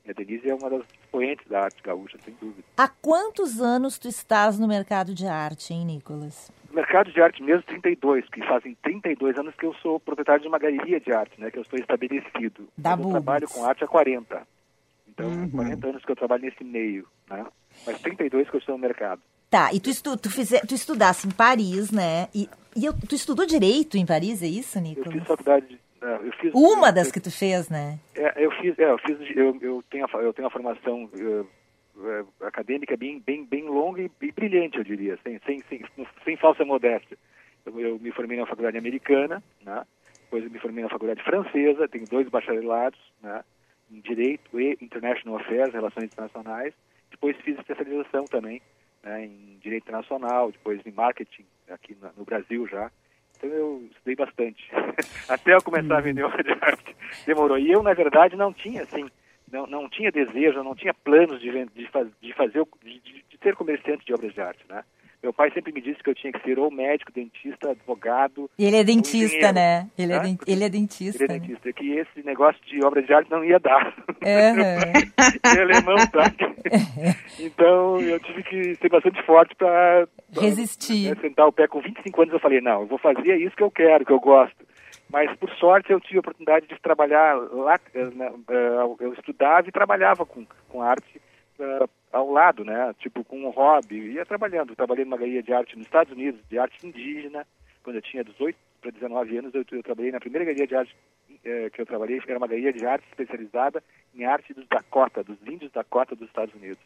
E a Denise é uma das expoentes da arte gaúcha, sem dúvida. Há quantos anos tu estás no mercado de arte, hein, Nicolas? No mercado de arte mesmo, 32, que fazem 32 anos que eu sou proprietário de uma galeria de arte, né, que eu estou estabelecido. Da eu trabalho com arte há 40. Então, uhum. 40 anos que eu trabalho nesse meio, né? Mas 32 que eu estou no mercado. Tá, e tu, estu, tu, fizer, tu estudasse em Paris, né? E, e eu, tu estudou direito em Paris, é isso, Nicolas? Eu fiz faculdade de, eu fiz, Uma das que tu fez, né? É, eu fiz, é, eu fiz, eu, eu tenho, a, eu tenho uma formação eu, é, acadêmica bem, bem, bem longa e, e, brilhante, eu diria, sem, sem, sem, sem falsa modéstia. Eu, eu, me formei na faculdade americana, né? Depois eu me formei na faculdade francesa, tenho dois bacharelados, né? Em Direito e International Affairs, Relações Internacionais. Depois fiz especialização também né, em direito internacional, depois em marketing aqui no Brasil já. Então eu estudei bastante. Até eu começar a uhum. vender obra de arte, demorou. E eu, na verdade, não tinha, assim, não, não tinha desejo, não tinha planos de, de, faz, de fazer, de, de, ser comerciante de obras de arte, né? Meu pai sempre me disse que eu tinha que ser ou médico, dentista, advogado. E ele é dentista, né? Ele, é, de, ele é dentista. Ele é dentista. Né? Que esse negócio de obra de arte não ia dar. Uhum. alemão, sabe? então eu tive que ser bastante forte para resistir. Né, sentar o pé com 25 anos. Eu falei: não, eu vou fazer isso que eu quero, que eu gosto. Mas, por sorte, eu tive a oportunidade de trabalhar lá, né, eu estudava e trabalhava com, com arte uh, ao lado, né? Tipo, com um hobby. Ia trabalhando. Trabalhei numa galeria de arte nos Estados Unidos, de arte indígena. Quando eu tinha 18 para 19 anos, eu, eu, trabalhei na primeira galeria de arte uh, que eu trabalhei, era uma galeria de arte especializada em arte dos Dakota, dos índios Dakota dos Estados Unidos.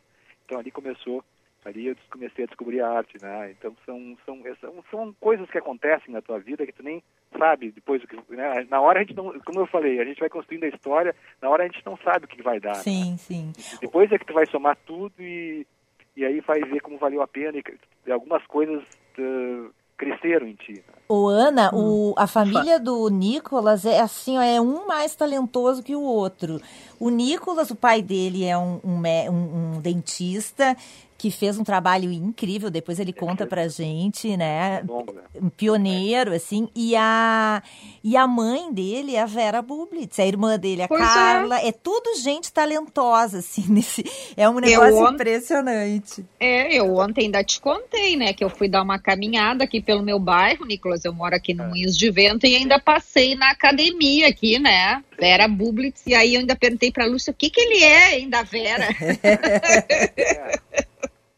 Então, ali começou ali eu comecei a descobrir a arte, né? Então são, são, são, são coisas que acontecem na tua vida que tu nem sabe depois do que, né? Na hora a gente não, como eu falei, a gente vai construindo a história, na hora a gente não sabe o que vai dar. Sim, né? sim. Depois é que tu vai somar tudo e, e aí vai ver como valeu a pena e, e algumas coisas uh, cresceram em ti. Né? O Ana, hum. o, a família do Nicolas é assim, ó, é um mais talentoso que o outro. O Nicolas, o pai dele é um, um, um, um dentista que fez um trabalho incrível, depois ele conta pra gente, né? Um pioneiro, assim, e a, e a mãe dele é a Vera Bublitz, a irmã dele, a pois é. Carla, é. é. tudo gente talentosa, assim, nesse, é um negócio impressionante. É, eu ontem ainda te contei, né, que eu fui dar uma caminhada aqui pelo meu bairro, Nicolas, eu moro aqui no é. Moinhos de Vento, e ainda passei na academia aqui, né, Vera Bublitz, e aí eu ainda perguntei pra Lúcia o que que ele é ainda, Vera. é.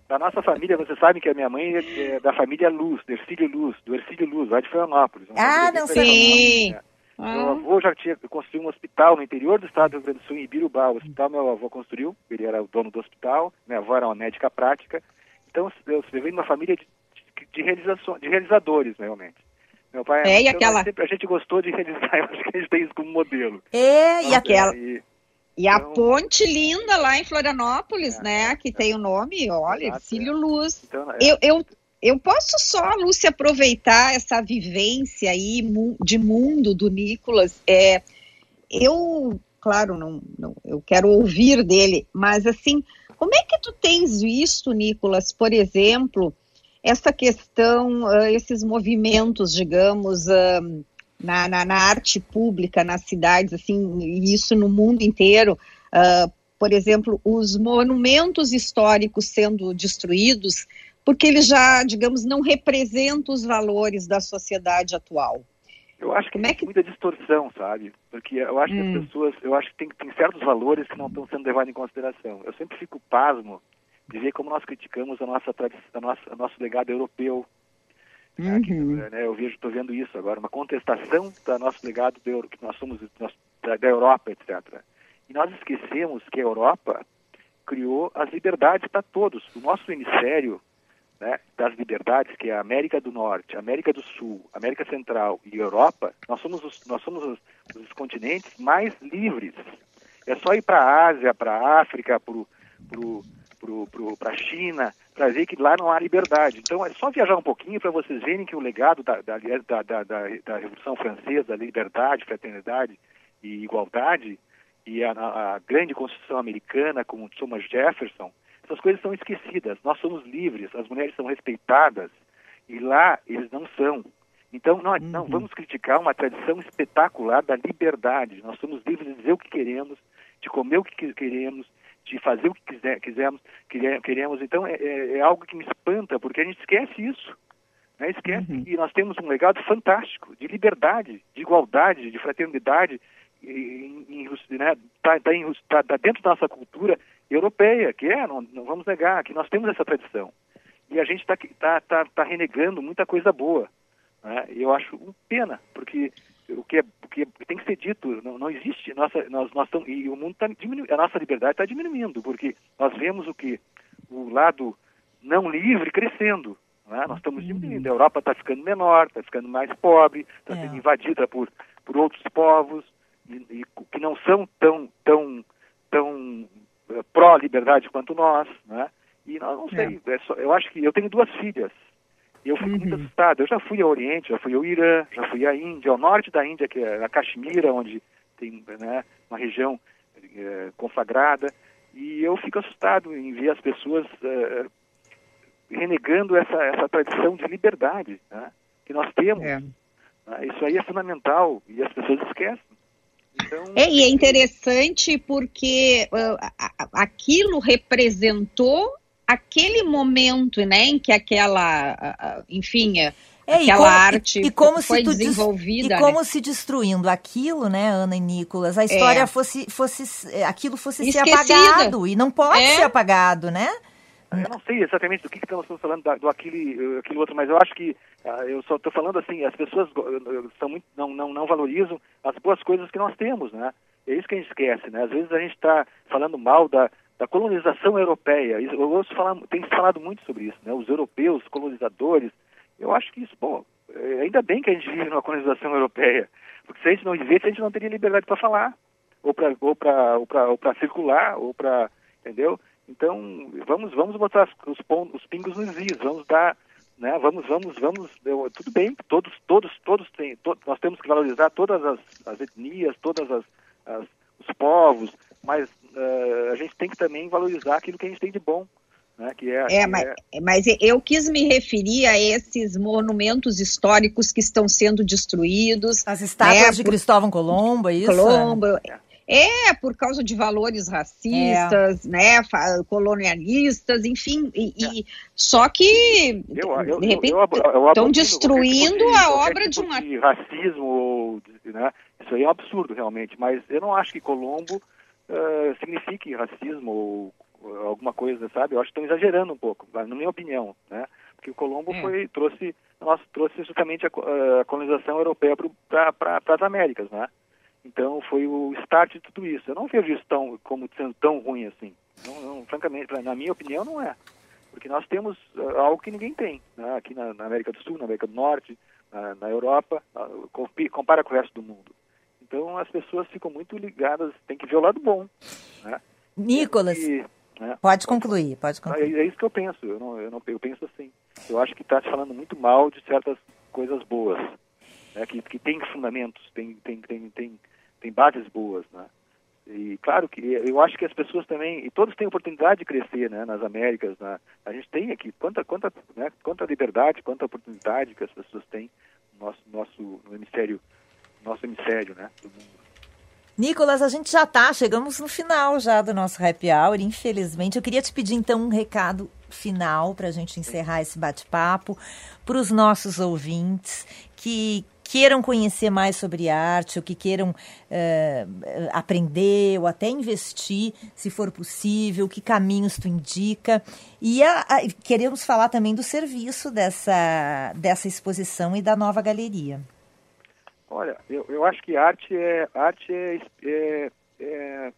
Da nossa família, vocês sabem que a minha mãe é, é da família Luz, do Ercílio Luz, do Ercílio Luz, lá de Florianópolis. Ah, não sei. Né? Ah. Meu avô já tinha construído um hospital no interior do estado do Rio Grande do Sul, em Ibirubá. O hospital meu avô construiu, ele era o dono do hospital, minha avó era uma médica prática. Então, eu venho de uma família de, de, realização, de realizadores, realmente. Meu pai, é, e então, aquela... sempre, a gente gostou de realizar, eu acho que a gente tem isso como modelo. É, e aquela... E, e a então, ponte linda lá em Florianópolis, é, né? Que é, tem o nome, olha, Cílio é. Luz. Então, é. eu, eu, eu posso só, Lúcia, aproveitar essa vivência aí de mundo do Nicolas. É, eu, claro, não, não, eu quero ouvir dele, mas assim, como é que tu tens visto, Nicolas, por exemplo, essa questão, uh, esses movimentos, digamos, uh, na, na, na, arte pública, nas cidades, assim, e isso no mundo inteiro. Uh, por exemplo, os monumentos históricos sendo destruídos, porque eles já, digamos, não representam os valores da sociedade atual. Eu acho que Como é que... tem muita distorção, sabe? Porque eu acho hum. que as hum. pessoas, eu acho que tem, tem certos valores que não estão sendo levados em consideração. Eu sempre fico pasmo de ver como nós criticamos a nossa, a nossa, a nosso legado europeu, Uhum. né, eu vejo, estou vendo isso agora, uma contestação do nosso legado do, que nós somos nós, da, da Europa, etc. E nós esquecemos que a Europa criou as liberdades para todos. O nosso hemisfério né, das liberdades, que é a América do Norte, América do Sul, América Central e Europa, nós somos os, nós somos os, os continentes mais livres. É só ir para a Ásia, para a África, para a China, para ver que lá não há liberdade. Então é só viajar um pouquinho para vocês verem que o legado da, da, da, da, Revolução Francesa, liberdade, fraternidade e igualdade, e a, a grande Constituição Americana, como Thomas Jefferson, essas coisas são esquecidas. Nós somos livres, as mulheres são respeitadas, e lá eles não são. Então, não, não uhum. vamos criticar uma tradição espetacular da liberdade. Nós somos livres de dizer o que queremos, de comer o que queremos, de fazer o que quiser, quisermos, queremos. Então é, é, é, algo que me espanta, porque a gente esquece isso. Né? Esquece uhum. que nós temos um legado fantástico de liberdade, de igualdade, de fraternidade, está né? tá, tá, tá, tá dentro da nossa cultura europeia, que é, não, não, vamos negar, que nós temos essa tradição. E a gente está tá, tá, tá renegando muita coisa boa. Né? Eu acho pena, porque o que, é, o que tem que ser dito, não, não existe, nossa, nós, nós e o mundo está diminuindo, a nossa liberdade está diminuindo, porque nós vemos o que, o lado não livre crescendo, né? nós estamos diminuindo, a Europa está ficando menor, está ficando mais pobre, está sendo é. invadida por, por outros povos, e, e, que não são tão, tão, tão uh, pró-liberdade quanto nós, né? e nós não sei, é. É só, eu acho que eu tenho duas filhas, e eu fico uhum. muito assustado. Eu já fui ao Oriente, já fui ao Irã, já fui à Índia, ao norte da Índia, que é a Caxemira, onde tem né, uma região é, conflagrada. E eu fico assustado em ver as pessoas é, renegando essa, essa tradição de liberdade né, que nós temos. É. Né, isso aí é fundamental e as pessoas esquecem. Então, é, e é interessante porque uh, aquilo representou aquele momento, né, em que aquela, enfim, É, Aquela como, arte e, como foi desenvolvida. E como né? se destruindo aquilo, né, Ana e Nicolas, a história é. fosse, fosse, aquilo fosse Esquecida. ser apagado. E não pode é. ser apagado, né? Eu não sei exatamente do que, que estamos falando do aquele, aquele outro, mas eu acho que uh, eu só estou falando assim, as pessoas são muito, não, não, não valorizam as boas coisas que nós temos, né? É isso que a gente esquece, né? Às vezes a gente está falando mal da, da colonização europeia. Eu ouço falar, tem falado muito sobre isso, né? Os europeus, colonizadores. Eu acho que isso, bom, é, ainda bem que a gente vive numa colonização europeia, porque se a gente não vivesse, a gente não teria liberdade para falar, ou para ou ou ou circular, ou para, entendeu? Então, vamos vamos botar os, os pingos nos is, vamos dar, né? Vamos vamos vamos, eu, tudo bem, todos todos todos têm, to, nós temos que valorizar todas as, as etnias, todas as, as os povos, mas uh, a gente tem que também valorizar aquilo que a gente tem de bom. Né, que é, é, mas, é... mas eu quis me referir a esses monumentos históricos que estão sendo destruídos. As estátuas né, de por... Cristóvão Colombo, é isso? Colombo. É. é, por causa de valores racistas, é. né, colonialistas, enfim, e, e só que eu, eu, de repente estão destruindo a obra de uma de racismo, né, isso aí é um absurdo realmente, mas eu não acho que Colombo uh, signifique racismo ou alguma coisa, sabe? Eu acho que estão exagerando um pouco, na minha opinião, né? Porque o Colombo é. foi trouxe nós trouxe justamente a, a colonização europeia para pra, as Américas, né? Então foi o start de tudo isso. Eu não vejo isso tão, como sendo tão ruim assim. Não, não, francamente, na minha opinião, não é. Porque nós temos algo que ninguém tem, né? aqui na, na, América do Sul, na América do Norte, na, na Europa, uh, compara com o resto do mundo. Então as pessoas ficam muito ligadas, tem que ver o lado bom. Né? Nicolas, e, né? pode concluir, pode concluir. É, é, isso que eu penso, eu, não, eu, não, eu penso assim. Eu acho que está se falando muito mal de certas coisas boas, né? que, que tem fundamentos, tem, tem, tem, tem, tem bases boas. Né? E claro que eu acho que as pessoas também, e todos têm oportunidade de crescer né, nas Américas. Né? A gente tem aqui quanta, quanta, né, quanta liberdade, quanta oportunidade que as pessoas têm no nosso, nosso no hemisfério nosso hemisfério, né, do mundo. Nicolas, a gente já está, chegamos no final já do nosso happy hour, infelizmente. Eu queria te pedir então um recado final para a gente encerrar esse bate-papo para os nossos ouvintes que queiram conhecer mais sobre arte, ou que queiram uh, aprender ou até investir, se for possível, que caminhos tu indica. E a, a, queremos falar também do serviço dessa, dessa exposição e da nova galeria. Olha, eu, eu acho que arte é arte é, é, é,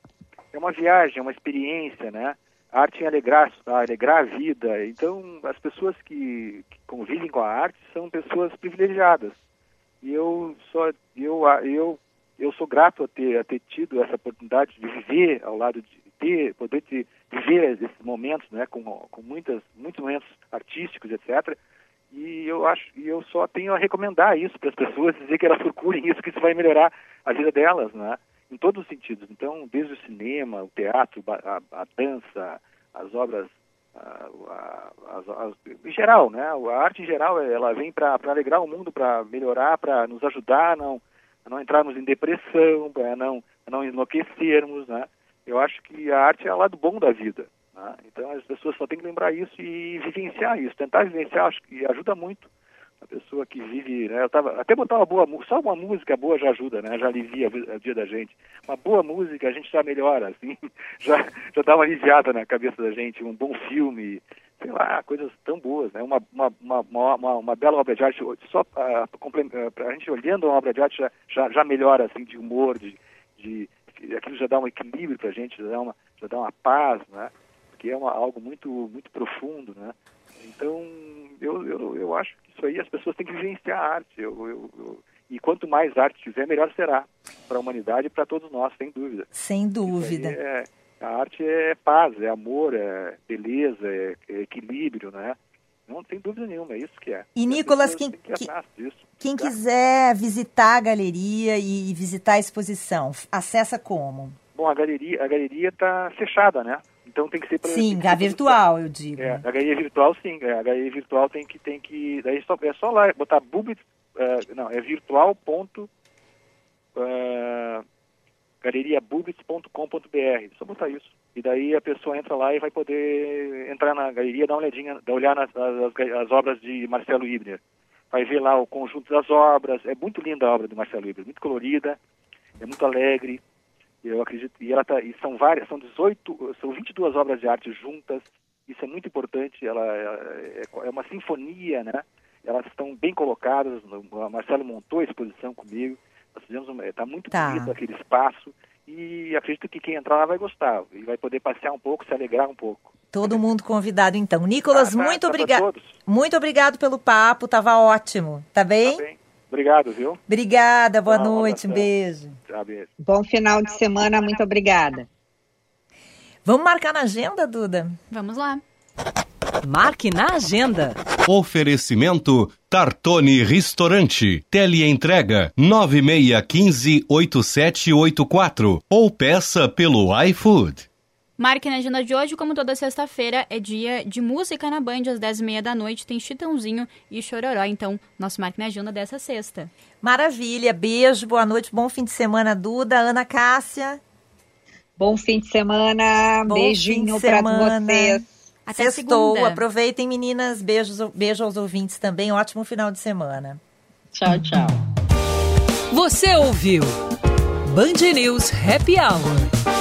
é uma viagem, é uma experiência, né? Arte é alegrar, alegrar a vida. Então, as pessoas que, que convivem com a arte são pessoas privilegiadas. E eu só eu eu eu sou grato a ter, a ter tido essa oportunidade de viver ao lado de ter, poder ter, viver esses momentos, né, com, com muitas, muitos momentos artísticos, etc. Eu acho, e eu só tenho a recomendar isso para as pessoas, dizer que elas procurem isso, que isso vai melhorar a vida delas, né? Em todos os sentidos. Então, desde o cinema, o teatro, a, a dança, as obras, a, a, em geral, né? A arte em geral, ela vem para alegrar o mundo, para melhorar, para nos ajudar não, a não entrarmos em depressão, para não, não enlouquecermos, né? Eu acho que a arte é o lado bom da vida. Né? Então as pessoas só têm que lembrar isso e vivenciar isso. Tentar vivenciar, acho que ajuda muito a pessoa que vive, né? Eu tava, até botar uma boa só uma música boa já ajuda, né? Já alivia o dia da gente. Uma boa música a gente já melhora, assim, já, já dá uma aliviada na cabeça da gente. Um bom filme, sei lá, coisas tão boas, né? Uma, uma, uma, uma, uma bela obra de arte, só a, a, a gente olhando uma obra de arte já, já, já melhora, assim, de humor, de, de aquilo já dá um equilíbrio para a gente, já dá uma, já dá uma paz, né? Que é uma, algo muito, muito profundo, né? Então, eu, eu, eu acho que isso aí as pessoas têm que vivenciar a arte. Eu, eu, eu e quanto mais arte tiver, melhor será para a humanidade e para todos nós, sem dúvida. Sem dúvida. É, a arte é paz, é amor, é beleza, é, é, equilíbrio, né? Não tem dúvida nenhuma, é isso que é. E, Nicolas, quem, que quem tá? quiser visitar a galeria e visitar a exposição, acessa como? Bom, a galeria a galeria está fechada, né? Então tem que ser para Sim, a virtual, eu digo. É, a galeria virtual sim, é, a galeria virtual tem que tem que daí só, é só lá botar bubit, uh, não, é virtual ponto uh, galeriabubits.com.br, só botar isso. E daí a pessoa entra lá e vai poder entrar na galeria, dar uma olhadinha, dar olhar nas as, as, obras de Marcelo Ibner. vai ver lá o conjunto das obras. É muito linda a obra do Marcelo Ibra, muito colorida, é muito alegre. Eu acredito e ela tá, e são várias, são 18, são 22 obras de arte juntas. Isso é muito importante. Ela é, é, uma sinfonia, né? Elas estão bem colocadas. O Marcelo montou a exposição comigo. Nós fizemos está muito tá. bonito aquele espaço e acredito que quem entrar lá vai gostar e vai poder passear um pouco, se alegrar um pouco. Todo mundo convidado então. Nicolas, ah, tá, muito tá obrigado. Muito obrigado pelo papo, tava ótimo. Tá bem? Tá bem. Obrigado, viu? Obrigada, boa noite, um beijo. Tá, beijo. Bom final de semana, muito obrigada. Vamos marcar na agenda, Duda? Vamos lá. Marque na agenda. Oferecimento Tartone Restaurante. Teleentrega 96158784 ou peça pelo iFood. Marque na agenda de hoje, como toda sexta-feira, é dia de música na Band, às 10h30 da noite, tem Chitãozinho e Chororó. Então, nosso Marque na agenda dessa sexta. Maravilha, beijo, boa noite, bom fim de semana, Duda, Ana Cássia. Bom fim de semana, bom beijinho para vocês. Até Sextou. Segunda. Aproveitem, meninas. Beijos, beijo aos ouvintes também. Ótimo final de semana. Tchau, tchau. Você ouviu Band News Happy Hour.